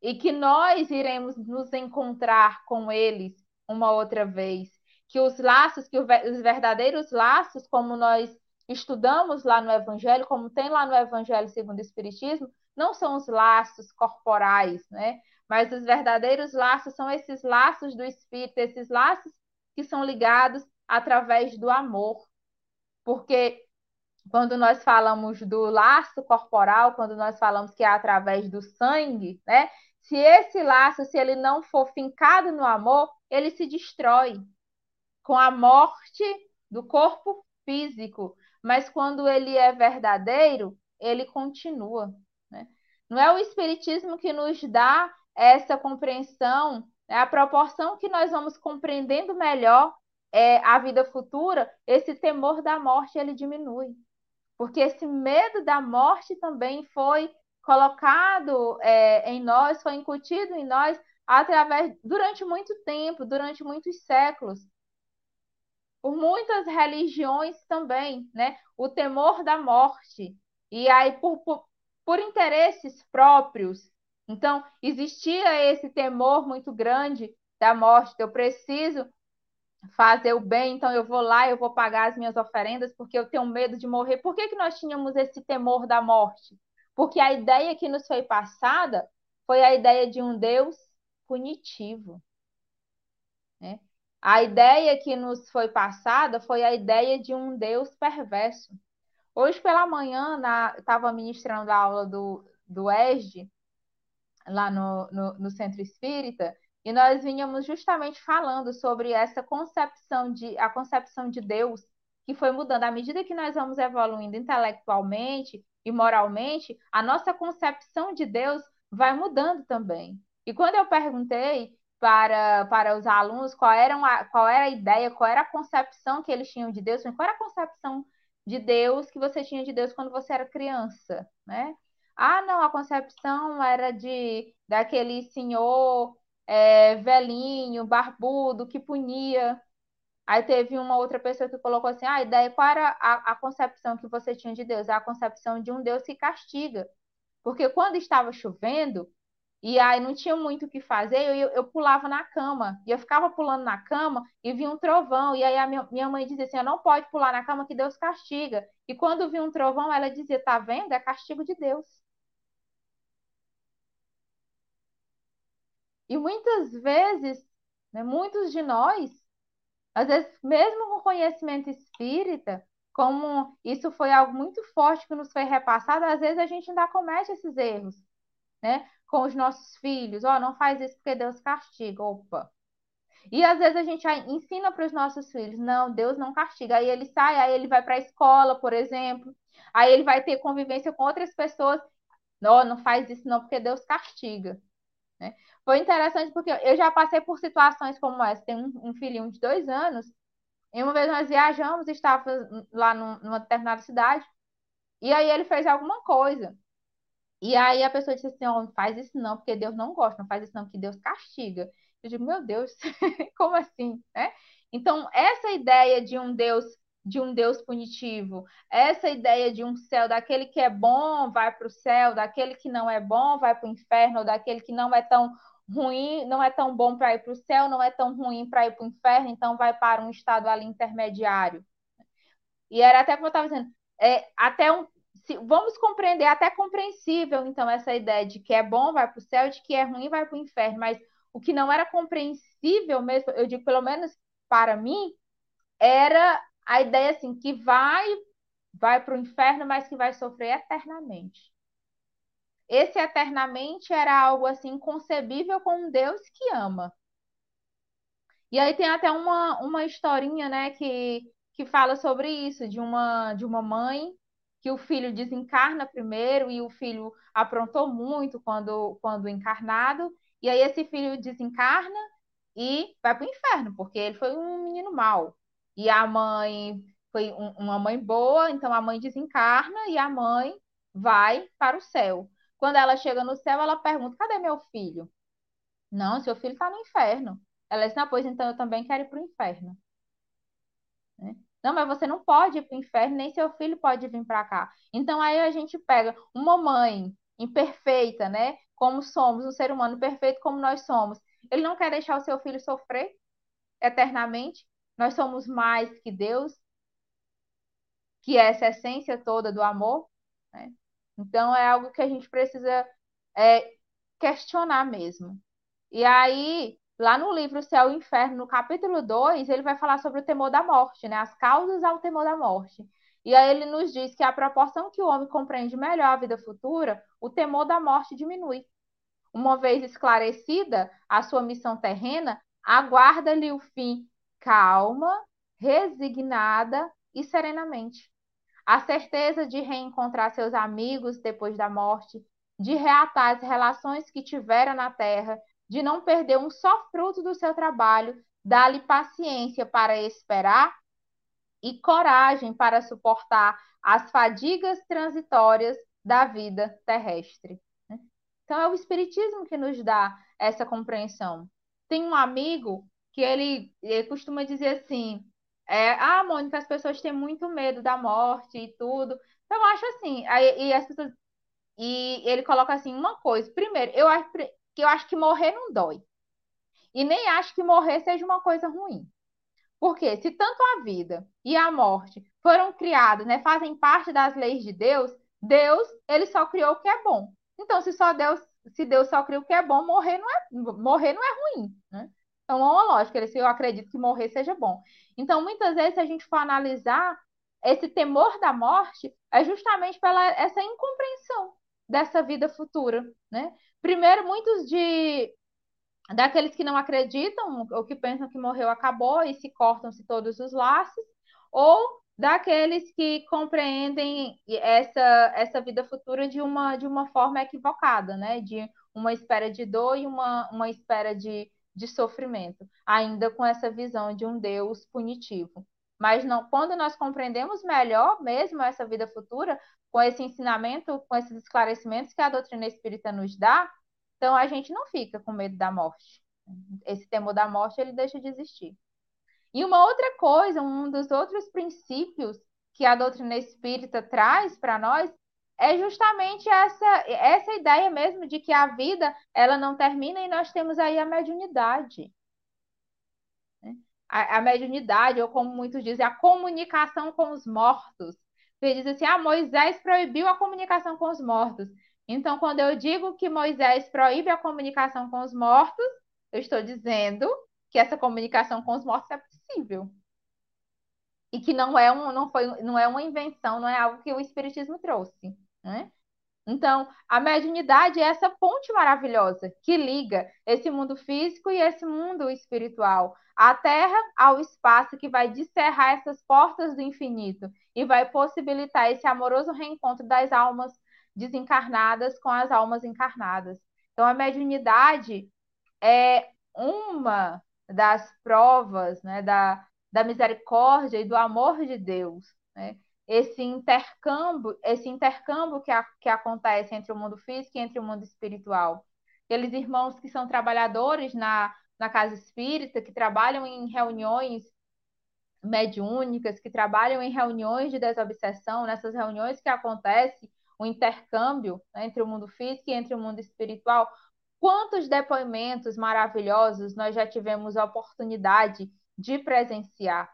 e que nós iremos nos encontrar com eles uma outra vez que os laços, que os verdadeiros laços, como nós estudamos lá no Evangelho, como tem lá no Evangelho segundo o Espiritismo, não são os laços corporais, né? Mas os verdadeiros laços são esses laços do Espírito, esses laços que são ligados através do amor. Porque quando nós falamos do laço corporal, quando nós falamos que é através do sangue, né? Se esse laço, se ele não for fincado no amor, ele se destrói com a morte do corpo físico, mas quando ele é verdadeiro, ele continua. Né? Não é o Espiritismo que nos dá essa compreensão, é a proporção que nós vamos compreendendo melhor é, a vida futura, esse temor da morte ele diminui. Porque esse medo da morte também foi colocado é, em nós, foi incutido em nós através durante muito tempo, durante muitos séculos por muitas religiões também, né? O temor da morte. E aí, por, por, por interesses próprios. Então, existia esse temor muito grande da morte. Eu preciso fazer o bem, então eu vou lá, eu vou pagar as minhas oferendas porque eu tenho medo de morrer. Por que, que nós tínhamos esse temor da morte? Porque a ideia que nos foi passada foi a ideia de um Deus punitivo. Né? A ideia que nos foi passada foi a ideia de um Deus perverso. Hoje pela manhã, estava ministrando a aula do, do ESD, lá no, no, no Centro Espírita, e nós vinhamos justamente falando sobre essa concepção de a concepção de Deus que foi mudando à medida que nós vamos evoluindo intelectualmente e moralmente, a nossa concepção de Deus vai mudando também. E quando eu perguntei para, para os alunos qual era, uma, qual era a ideia, qual era a concepção que eles tinham de Deus, qual era a concepção de Deus que você tinha de Deus quando você era criança, né? Ah, não, a concepção era de daquele senhor é, velhinho, barbudo, que punia. Aí teve uma outra pessoa que colocou assim: ah, ideia, qual era a, a concepção que você tinha de Deus? É a concepção de um Deus que castiga. Porque quando estava chovendo, e aí não tinha muito o que fazer, eu, eu pulava na cama. E eu ficava pulando na cama e vinha um trovão. E aí a minha, minha mãe dizia assim: não pode pular na cama que Deus castiga. E quando vinha um trovão, ela dizia: tá vendo? É castigo de Deus. E muitas vezes, né, muitos de nós, às vezes, mesmo com conhecimento espírita, como isso foi algo muito forte que nos foi repassado, às vezes a gente ainda comete esses erros, né? Com os nossos filhos, ó, oh, não faz isso porque Deus castiga, opa. E às vezes a gente ensina para os nossos filhos, não, Deus não castiga. Aí ele sai, aí ele vai para a escola, por exemplo, aí ele vai ter convivência com outras pessoas, não, não faz isso não porque Deus castiga. Né? Foi interessante porque eu já passei por situações como essa. Tem um, um filhinho de dois anos, e uma vez nós viajamos, estava lá numa determinada cidade, e aí ele fez alguma coisa. E aí a pessoa disse assim: oh, não faz isso não, porque Deus não gosta, não faz isso não, porque Deus castiga. Eu digo, meu Deus, como assim? Né? Então, essa ideia de um Deus de um Deus punitivo, essa ideia de um céu, daquele que é bom vai para o céu, daquele que não é bom vai para o inferno, ou daquele que não é tão ruim, não é tão bom para ir para o céu, não é tão ruim para ir para o inferno, então vai para um estado ali intermediário. E era até como eu estava dizendo, é, até um, se, vamos compreender, até compreensível, então, essa ideia de que é bom vai para o céu, de que é ruim vai para o inferno, mas o que não era compreensível mesmo, eu digo pelo menos para mim, era a ideia assim, que vai vai para o inferno, mas que vai sofrer eternamente. Esse eternamente era algo assim inconcebível com um Deus que ama. E aí tem até uma, uma historinha, né, que, que fala sobre isso, de uma, de uma mãe que o filho desencarna primeiro e o filho aprontou muito quando, quando encarnado, e aí esse filho desencarna e vai para o inferno, porque ele foi um menino mau. E a mãe foi um, uma mãe boa, então a mãe desencarna e a mãe vai para o céu. Quando ela chega no céu, ela pergunta: cadê meu filho? Não, seu filho está no inferno. Ela diz: não, pois então eu também quero ir para o inferno. Né? Não, mas você não pode ir para o inferno, nem seu filho pode vir para cá. Então aí a gente pega uma mãe imperfeita, né? Como somos, um ser humano perfeito como nós somos. Ele não quer deixar o seu filho sofrer eternamente. Nós somos mais que Deus, que é essa essência toda do amor. Né? Então, é algo que a gente precisa é, questionar mesmo. E aí, lá no livro Céu e Inferno, no capítulo 2, ele vai falar sobre o temor da morte, né? as causas ao temor da morte. E aí ele nos diz que a proporção que o homem compreende melhor a vida futura, o temor da morte diminui. Uma vez esclarecida a sua missão terrena, aguarda-lhe o fim calma, resignada e serenamente. A certeza de reencontrar seus amigos depois da morte, de reatar as relações que tivera na terra, de não perder um só fruto do seu trabalho, dá-lhe paciência para esperar e coragem para suportar as fadigas transitórias da vida terrestre. Então, é o Espiritismo que nos dá essa compreensão. Tem um amigo que ele, ele costuma dizer assim: é, ah, Mônica, as pessoas têm muito medo da morte e tudo. Então, eu acho assim, aí, e as pessoas. E ele coloca assim uma coisa. Primeiro, eu acho que eu acho que morrer não dói. E nem acho que morrer seja uma coisa ruim. Porque se tanto a vida e a morte foram criados, né, fazem parte das leis de Deus, Deus, ele só criou o que é bom. Então, se só Deus, se Deus só criou o que é bom, morrer não é, morrer não é ruim, né? É uma lógica, se eu acredito que morrer seja bom. Então, muitas vezes, se a gente for analisar, esse temor da morte é justamente pela essa incompreensão dessa vida futura, né? Primeiro, muitos de daqueles que não acreditam ou que pensam que morreu acabou e se cortam-se todos os laços, ou daqueles que compreendem essa, essa vida futura de uma, de uma forma equivocada, né? De uma espera de dor e uma, uma espera de, de sofrimento, ainda com essa visão de um Deus punitivo. Mas não, quando nós compreendemos melhor mesmo essa vida futura, com esse ensinamento, com esses esclarecimentos que a doutrina espírita nos dá, então a gente não fica com medo da morte. Esse temor da morte ele deixa de existir. E uma outra coisa, um dos outros princípios que a doutrina espírita traz para nós é justamente essa, essa ideia mesmo de que a vida ela não termina e nós temos aí a mediunidade. A, a mediunidade, ou como muitos dizem, a comunicação com os mortos. Ele diz assim: ah, Moisés proibiu a comunicação com os mortos. Então, quando eu digo que Moisés proíbe a comunicação com os mortos, eu estou dizendo que essa comunicação com os mortos é possível. E que não é, um, não foi, não é uma invenção, não é algo que o Espiritismo trouxe. Né? Então, a mediunidade é essa ponte maravilhosa que liga esse mundo físico e esse mundo espiritual, a Terra ao espaço, que vai descerrar essas portas do infinito e vai possibilitar esse amoroso reencontro das almas desencarnadas com as almas encarnadas. Então, a mediunidade é uma das provas né, da, da misericórdia e do amor de Deus. Né? Esse intercâmbio, esse intercâmbio que, a, que acontece entre o mundo físico e entre o mundo espiritual. Aqueles irmãos que são trabalhadores na, na casa espírita, que trabalham em reuniões mediúnicas, que trabalham em reuniões de desobsessão, nessas reuniões que acontece o intercâmbio né, entre o mundo físico e entre o mundo espiritual, Quantos depoimentos maravilhosos nós já tivemos a oportunidade de presenciar?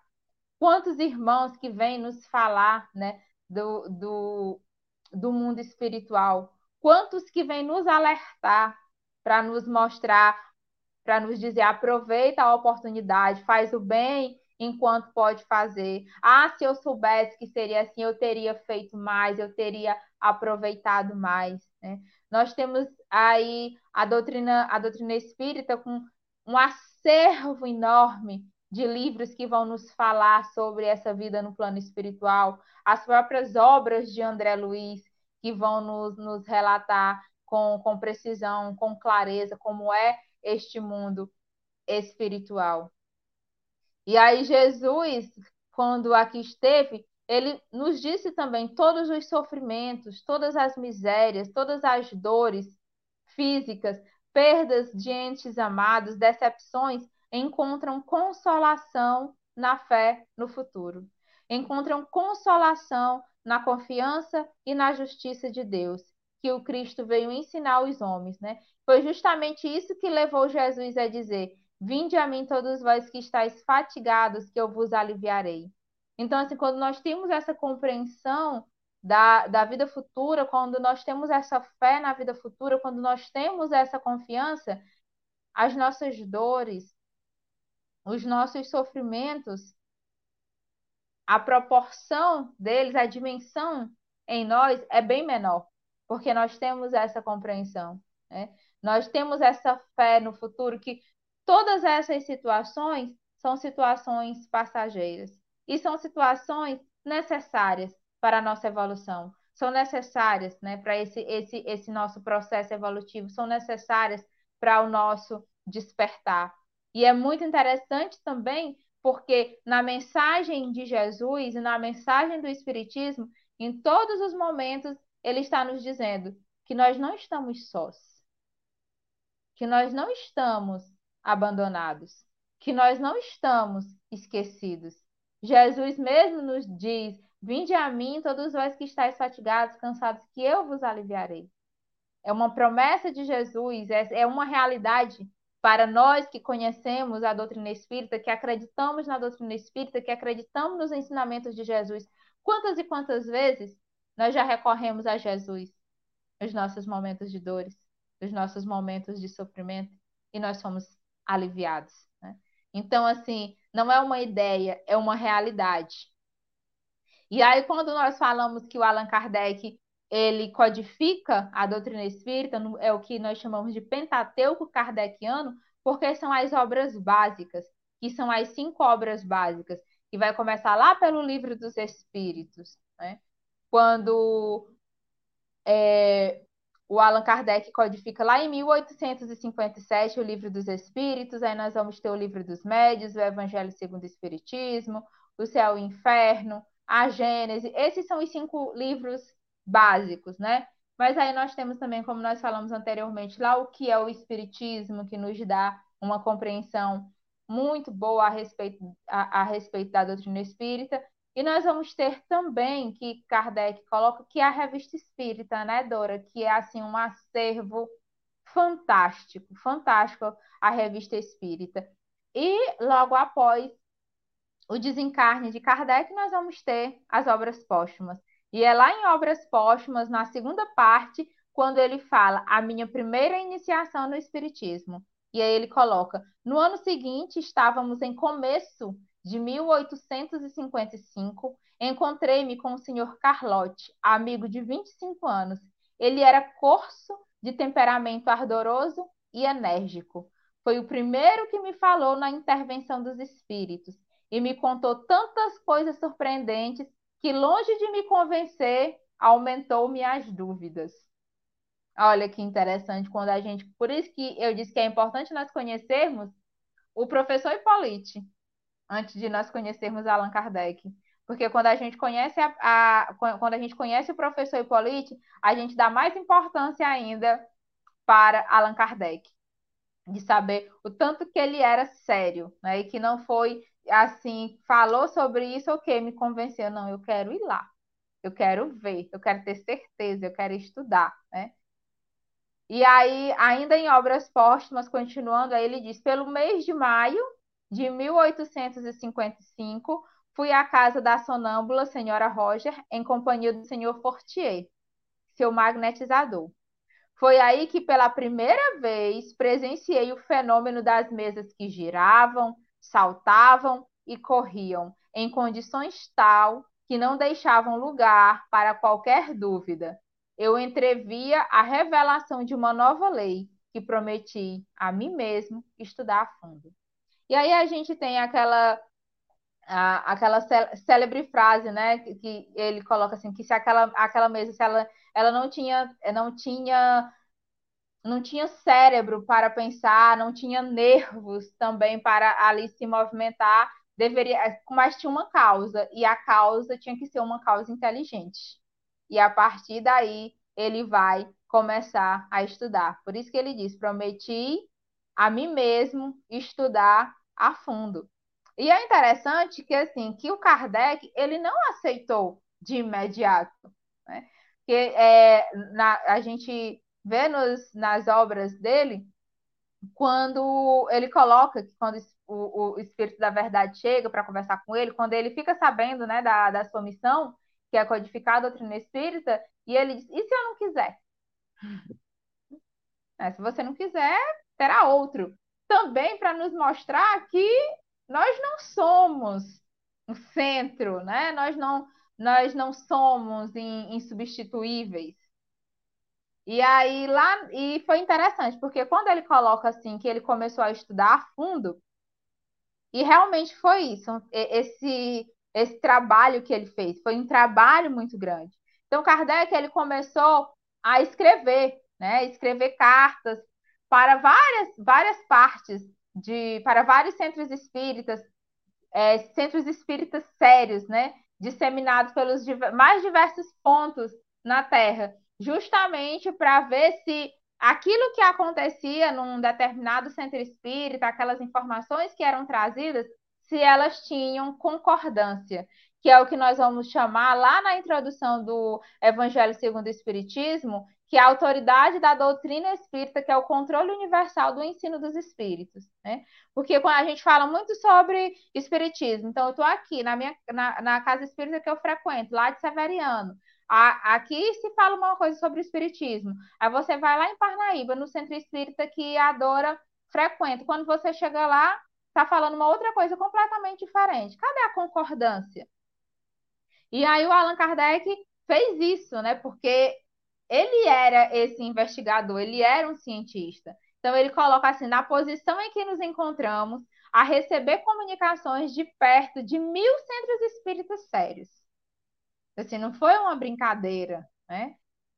Quantos irmãos que vêm nos falar né, do, do, do mundo espiritual? Quantos que vêm nos alertar para nos mostrar, para nos dizer: aproveita a oportunidade, faz o bem enquanto pode fazer. Ah, se eu soubesse que seria assim, eu teria feito mais, eu teria aproveitado mais. Né? Nós temos aí a doutrina, a doutrina espírita com um acervo enorme de livros que vão nos falar sobre essa vida no plano espiritual, as próprias obras de André Luiz, que vão nos, nos relatar com, com precisão, com clareza, como é este mundo espiritual. E aí, Jesus, quando aqui esteve, ele nos disse também todos os sofrimentos, todas as misérias, todas as dores físicas, perdas de entes amados, decepções, encontram consolação na fé no futuro. Encontram consolação na confiança e na justiça de Deus, que o Cristo veio ensinar aos homens, né? Foi justamente isso que levou Jesus a dizer: Vinde a mim todos vós que estáis fatigados, que eu vos aliviarei. Então, assim, quando nós temos essa compreensão da, da vida futura, quando nós temos essa fé na vida futura, quando nós temos essa confiança, as nossas dores, os nossos sofrimentos, a proporção deles, a dimensão em nós é bem menor, porque nós temos essa compreensão. Né? Nós temos essa fé no futuro que todas essas situações são situações passageiras. E são situações necessárias para a nossa evolução, são necessárias né, para esse, esse, esse nosso processo evolutivo, são necessárias para o nosso despertar. E é muito interessante também, porque na mensagem de Jesus e na mensagem do Espiritismo, em todos os momentos, ele está nos dizendo que nós não estamos sós, que nós não estamos abandonados, que nós não estamos esquecidos, Jesus mesmo nos diz: Vinde a mim, todos vós que estáis fatigados, cansados, que eu vos aliviarei. É uma promessa de Jesus, é, é uma realidade para nós que conhecemos a doutrina espírita, que acreditamos na doutrina espírita, que acreditamos nos ensinamentos de Jesus. Quantas e quantas vezes nós já recorremos a Jesus nos nossos momentos de dores, nos nossos momentos de sofrimento, e nós fomos aliviados. Né? Então, assim, não é uma ideia, é uma realidade. E aí, quando nós falamos que o Allan Kardec ele codifica a doutrina espírita, é o que nós chamamos de Pentateuco Kardeciano, porque são as obras básicas, que são as cinco obras básicas, que vai começar lá pelo Livro dos Espíritos, né? Quando é, o Allan Kardec codifica lá em 1857 o Livro dos Espíritos, aí nós vamos ter o Livro dos Médios, o Evangelho segundo o Espiritismo, o Céu e o Inferno, a Gênese. Esses são os cinco livros básicos, né? Mas aí nós temos também, como nós falamos anteriormente, lá o que é o Espiritismo, que nos dá uma compreensão muito boa a respeito, a, a respeito da doutrina espírita. E nós vamos ter também que Kardec coloca que é a revista espírita, né, Dora? Que é assim um acervo fantástico, fantástico a revista espírita. E logo após o desencarne de Kardec, nós vamos ter as obras póstumas. E é lá em Obras Póstumas, na segunda parte, quando ele fala a minha primeira iniciação no Espiritismo. E aí ele coloca: no ano seguinte, estávamos em começo de 1855, encontrei-me com o senhor Carlotti, amigo de 25 anos. Ele era corso, de temperamento ardoroso e enérgico. Foi o primeiro que me falou na intervenção dos espíritos e me contou tantas coisas surpreendentes que, longe de me convencer, aumentou-me as dúvidas. Olha que interessante quando a gente. Por isso que eu disse que é importante nós conhecermos o professor Hippolyte, antes de nós conhecermos Allan Kardec. Porque quando a gente conhece a, a, quando a gente conhece o professor Hippolyte, a gente dá mais importância ainda para Allan Kardec, de saber o tanto que ele era sério, né? E que não foi assim, falou sobre isso, ok, me convenceu, não, eu quero ir lá, eu quero ver, eu quero ter certeza, eu quero estudar, né? E aí, ainda em obras póstumas, continuando, aí ele diz: pelo mês de maio de 1855, fui à casa da sonâmbula senhora Roger, em companhia do senhor Fortier, seu magnetizador. Foi aí que, pela primeira vez, presenciei o fenômeno das mesas que giravam, saltavam e corriam em condições tal que não deixavam lugar para qualquer dúvida. Eu entrevia a revelação de uma nova lei que prometi a mim mesmo estudar a fundo. E aí a gente tem aquela aquela célebre frase, né, que, que, ele coloca assim, que se aquela, aquela mesa, se ela, ela não tinha, não tinha não tinha cérebro para pensar, não tinha nervos também para ali se movimentar, deveria, mas tinha uma causa, e a causa tinha que ser uma causa inteligente. E a partir daí ele vai começar a estudar. Por isso que ele diz: prometi a mim mesmo estudar a fundo. E é interessante que assim que o Kardec ele não aceitou de imediato, né? Que é, na, a gente vê nos, nas obras dele, quando ele coloca que quando o, o Espírito da Verdade chega para conversar com ele, quando ele fica sabendo né, da, da sua missão, que é codificar a doutrina espírita, e ele diz: e se eu não quiser? É, se você não quiser, terá outro. Também para nos mostrar que nós não somos um centro, né? Nós não, nós não somos insubstituíveis. E aí lá e foi interessante, porque quando ele coloca assim que ele começou a estudar a fundo, e realmente foi isso, esse esse trabalho que ele fez, foi um trabalho muito grande. Então Kardec ele começou a escrever, né, escrever cartas para várias várias partes de para vários centros espíritas, é, centros espíritas sérios, né, disseminados pelos mais diversos pontos na Terra justamente para ver se aquilo que acontecia num determinado centro espírita, aquelas informações que eram trazidas, se elas tinham concordância, que é o que nós vamos chamar lá na introdução do Evangelho segundo o Espiritismo, que é a autoridade da doutrina espírita, que é o controle universal do ensino dos espíritos, né? Porque quando a gente fala muito sobre espiritismo, então eu estou aqui na minha na, na casa espírita que eu frequento, lá de Severiano, aqui se fala uma coisa sobre o espiritismo. Aí você vai lá em Parnaíba, no centro espírita que adora frequenta. Quando você chega lá, está falando uma outra coisa completamente diferente. Cadê a concordância? E aí o Allan Kardec fez isso, né? Porque ele era esse investigador, ele era um cientista. Então ele coloca assim, na posição em que nos encontramos, a receber comunicações de perto de mil centros espíritas sérios. Assim, não foi uma brincadeira, né?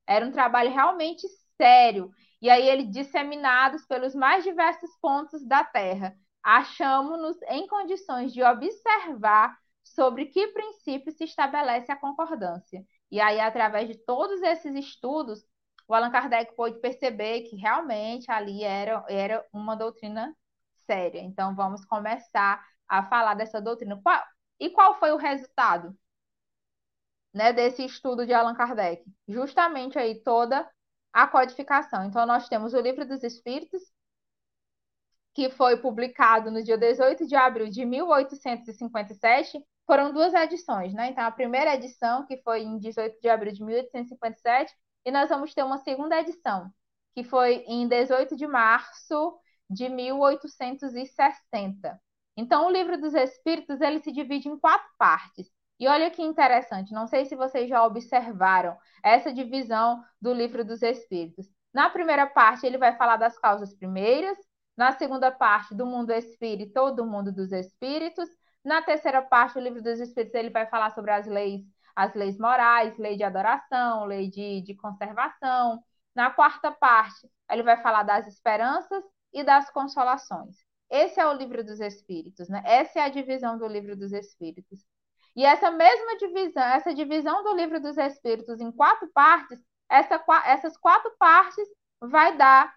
Era um trabalho realmente sério. E aí ele disseminados pelos mais diversos pontos da Terra, achamos-nos em condições de observar sobre que princípio se estabelece a concordância. E aí, através de todos esses estudos, o Allan Kardec pôde perceber que realmente ali era, era uma doutrina séria. Então, vamos começar a falar dessa doutrina. Qual, e qual foi o resultado né, desse estudo de Allan Kardec? Justamente aí toda a codificação. Então, nós temos o Livro dos Espíritos, que foi publicado no dia 18 de abril de 1857. Foram duas edições, né? Então, a primeira edição, que foi em 18 de abril de 1857, e nós vamos ter uma segunda edição, que foi em 18 de março de 1860. Então, o livro dos Espíritos ele se divide em quatro partes. E olha que interessante, não sei se vocês já observaram essa divisão do livro dos Espíritos. Na primeira parte, ele vai falar das causas primeiras, na segunda parte, do mundo espírita ou do mundo dos espíritos. Na terceira parte, o livro dos Espíritos, ele vai falar sobre as leis, as leis morais, lei de adoração, lei de, de conservação. Na quarta parte, ele vai falar das esperanças e das consolações. Esse é o livro dos Espíritos, né? Essa é a divisão do livro dos Espíritos. E essa mesma divisão, essa divisão do livro dos Espíritos em quatro partes, essa, essas quatro partes vai dar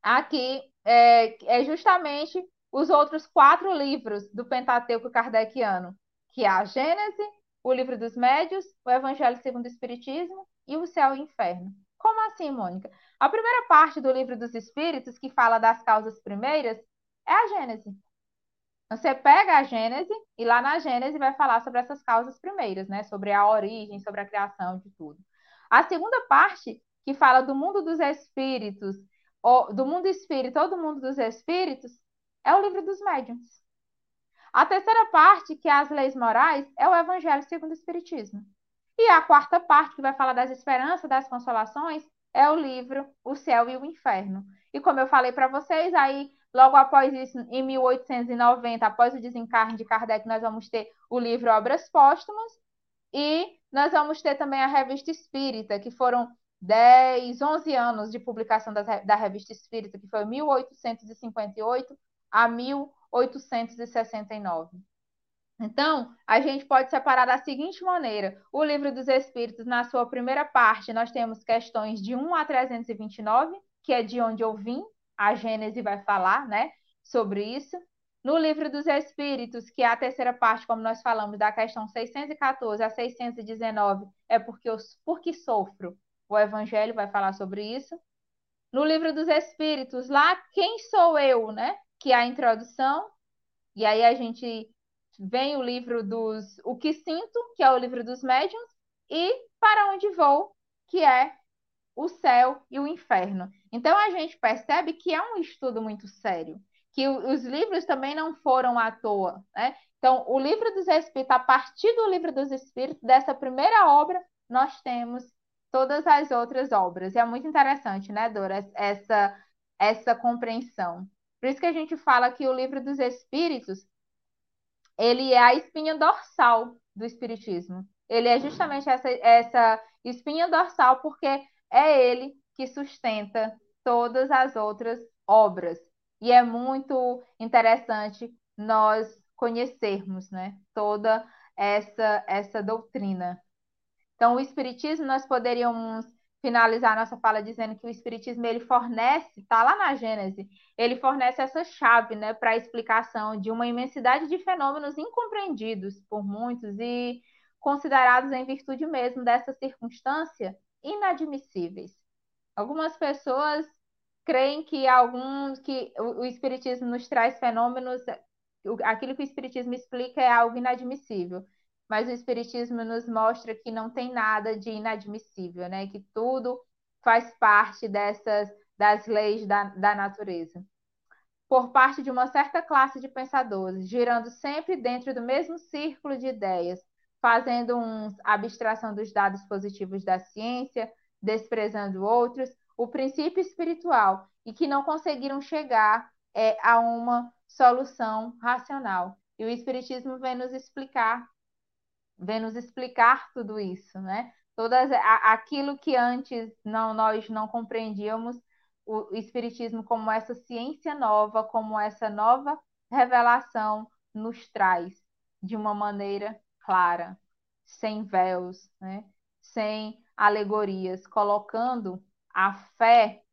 aqui é, é justamente os outros quatro livros do Pentateuco kardeciano, que é a Gênese, o Livro dos Médios, o Evangelho segundo o Espiritismo e o Céu e o Inferno. Como assim, Mônica? A primeira parte do Livro dos Espíritos, que fala das causas primeiras, é a Gênese. Você pega a Gênese e lá na Gênese vai falar sobre essas causas primeiras, né? Sobre a origem, sobre a criação de tudo. A segunda parte, que fala do mundo dos espíritos, ou, do mundo espírita ou do mundo dos espíritos, é o livro dos médiuns. A terceira parte, que é as leis morais, é o Evangelho segundo o Espiritismo. E a quarta parte, que vai falar das esperanças, das consolações, é o livro O Céu e o Inferno. E como eu falei para vocês, aí logo após isso, em 1890, após o desencarne de Kardec, nós vamos ter o livro Obras Póstumas e nós vamos ter também a Revista Espírita, que foram 10, 11 anos de publicação da, da Revista Espírita, que foi 1858 a 1869. Então, a gente pode separar da seguinte maneira: o Livro dos Espíritos, na sua primeira parte, nós temos questões de 1 a 329, que é de onde eu vim, a Gênese vai falar, né, sobre isso. No Livro dos Espíritos, que é a terceira parte, como nós falamos, da questão 614 a 619, é porque eu porque sofro. O Evangelho vai falar sobre isso. No Livro dos Espíritos, lá, quem sou eu, né? que é a introdução, e aí a gente vem o livro dos O que sinto, que é o livro dos médiuns, e Para onde vou, que é o céu e o inferno. Então a gente percebe que é um estudo muito sério, que os livros também não foram à toa, né? Então, o livro dos Espíritos, a partir do livro dos Espíritos, dessa primeira obra, nós temos todas as outras obras. E é muito interessante, né, Dora, essa, essa compreensão. Por isso que a gente fala que o livro dos Espíritos, ele é a espinha dorsal do Espiritismo. Ele é justamente essa, essa espinha dorsal porque é ele que sustenta todas as outras obras. E é muito interessante nós conhecermos né, toda essa, essa doutrina. Então, o Espiritismo, nós poderíamos finalizar nossa fala dizendo que o espiritismo ele fornece, está lá na Gênese, ele fornece essa chave, né, para a explicação de uma imensidade de fenômenos incompreendidos por muitos e considerados em virtude mesmo dessa circunstância inadmissíveis. Algumas pessoas creem que alguns que o, o espiritismo nos traz fenômenos, aquilo que o espiritismo explica é algo inadmissível mas o Espiritismo nos mostra que não tem nada de inadmissível, né? Que tudo faz parte dessas das leis da, da natureza. por parte de uma certa classe de pensadores, girando sempre dentro do mesmo círculo de ideias, fazendo uns abstração dos dados positivos da ciência, desprezando outros, o princípio espiritual, e que não conseguiram chegar é, a uma solução racional. E o Espiritismo vem nos explicar, vem nos explicar tudo isso, né? Todas aquilo que antes não nós não compreendíamos, o Espiritismo como essa ciência nova, como essa nova revelação nos traz de uma maneira clara, sem véus, né? sem alegorias, colocando a fé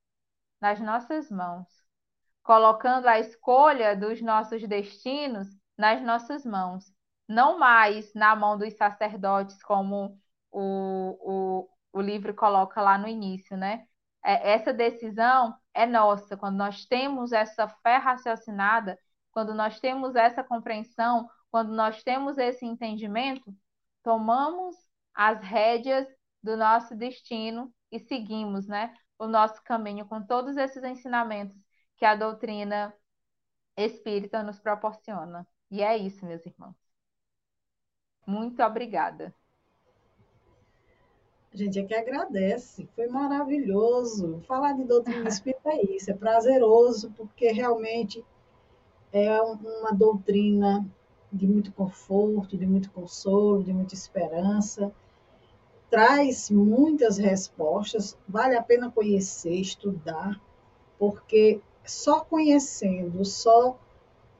nas nossas mãos, colocando a escolha dos nossos destinos nas nossas mãos, não mais na mão dos sacerdotes, como o, o, o livro coloca lá no início, né? É, essa decisão é nossa. Quando nós temos essa fé raciocinada, quando nós temos essa compreensão, quando nós temos esse entendimento, tomamos as rédeas do nosso destino e seguimos, né, o nosso caminho com todos esses ensinamentos que a doutrina espírita nos proporciona. E é isso, meus irmãos. Muito obrigada. A gente é que agradece, foi maravilhoso. Falar de doutrina espírita é isso, é prazeroso, porque realmente é uma doutrina de muito conforto, de muito consolo, de muita esperança. Traz muitas respostas, vale a pena conhecer, estudar, porque só conhecendo, só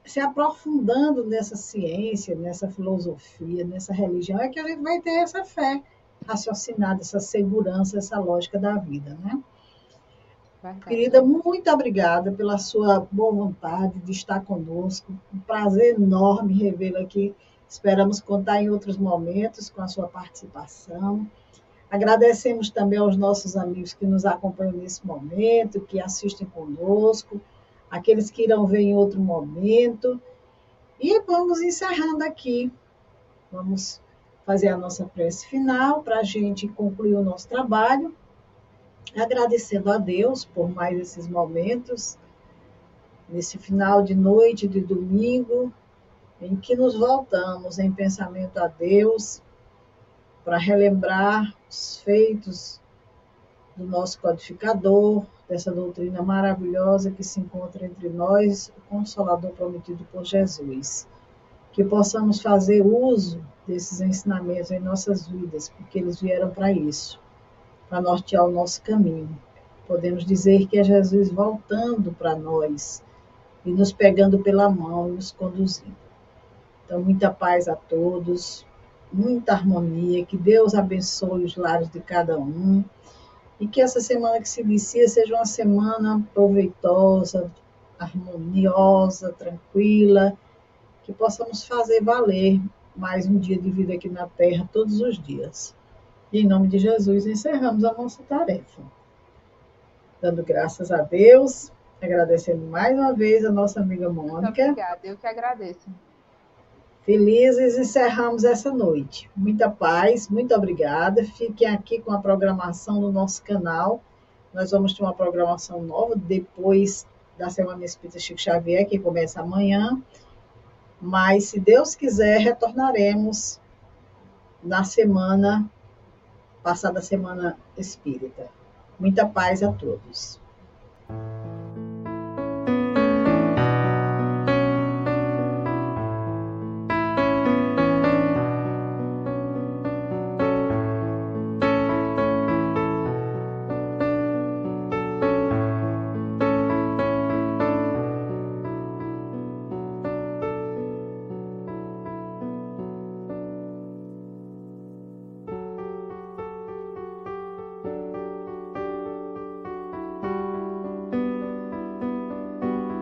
se aprofundando nessa ciência, nessa filosofia, nessa religião, é que a gente vai ter essa fé raciocinada, essa segurança, essa lógica da vida, né? Querida, muito obrigada pela sua boa vontade de estar conosco. Um prazer enorme revê-la aqui. Esperamos contar em outros momentos com a sua participação. Agradecemos também aos nossos amigos que nos acompanham nesse momento, que assistem conosco, aqueles que irão ver em outro momento. E vamos encerrando aqui. Vamos fazer a nossa prece final para a gente concluir o nosso trabalho agradecendo a Deus por mais esses momentos, nesse final de noite de domingo, em que nos voltamos em pensamento a Deus para relembrar os feitos do nosso codificador, dessa doutrina maravilhosa que se encontra entre nós, o Consolador prometido por Jesus. Que possamos fazer uso desses ensinamentos em nossas vidas, porque eles vieram para isso para nortear o nosso caminho. Podemos dizer que é Jesus voltando para nós e nos pegando pela mão e nos conduzindo. Então, muita paz a todos, muita harmonia, que Deus abençoe os lares de cada um e que essa semana que se inicia seja uma semana proveitosa, harmoniosa, tranquila, que possamos fazer valer mais um dia de vida aqui na Terra todos os dias. E em nome de Jesus encerramos a nossa tarefa. Dando graças a Deus, agradecendo mais uma vez a nossa amiga Mônica. Muito obrigada, eu que agradeço. Felizes encerramos essa noite. Muita paz, muito obrigada. Fiquem aqui com a programação do nosso canal. Nós vamos ter uma programação nova depois da Semana Espírita Chico Xavier, que começa amanhã. Mas, se Deus quiser, retornaremos na semana passada Semana Espírita. Muita paz a todos.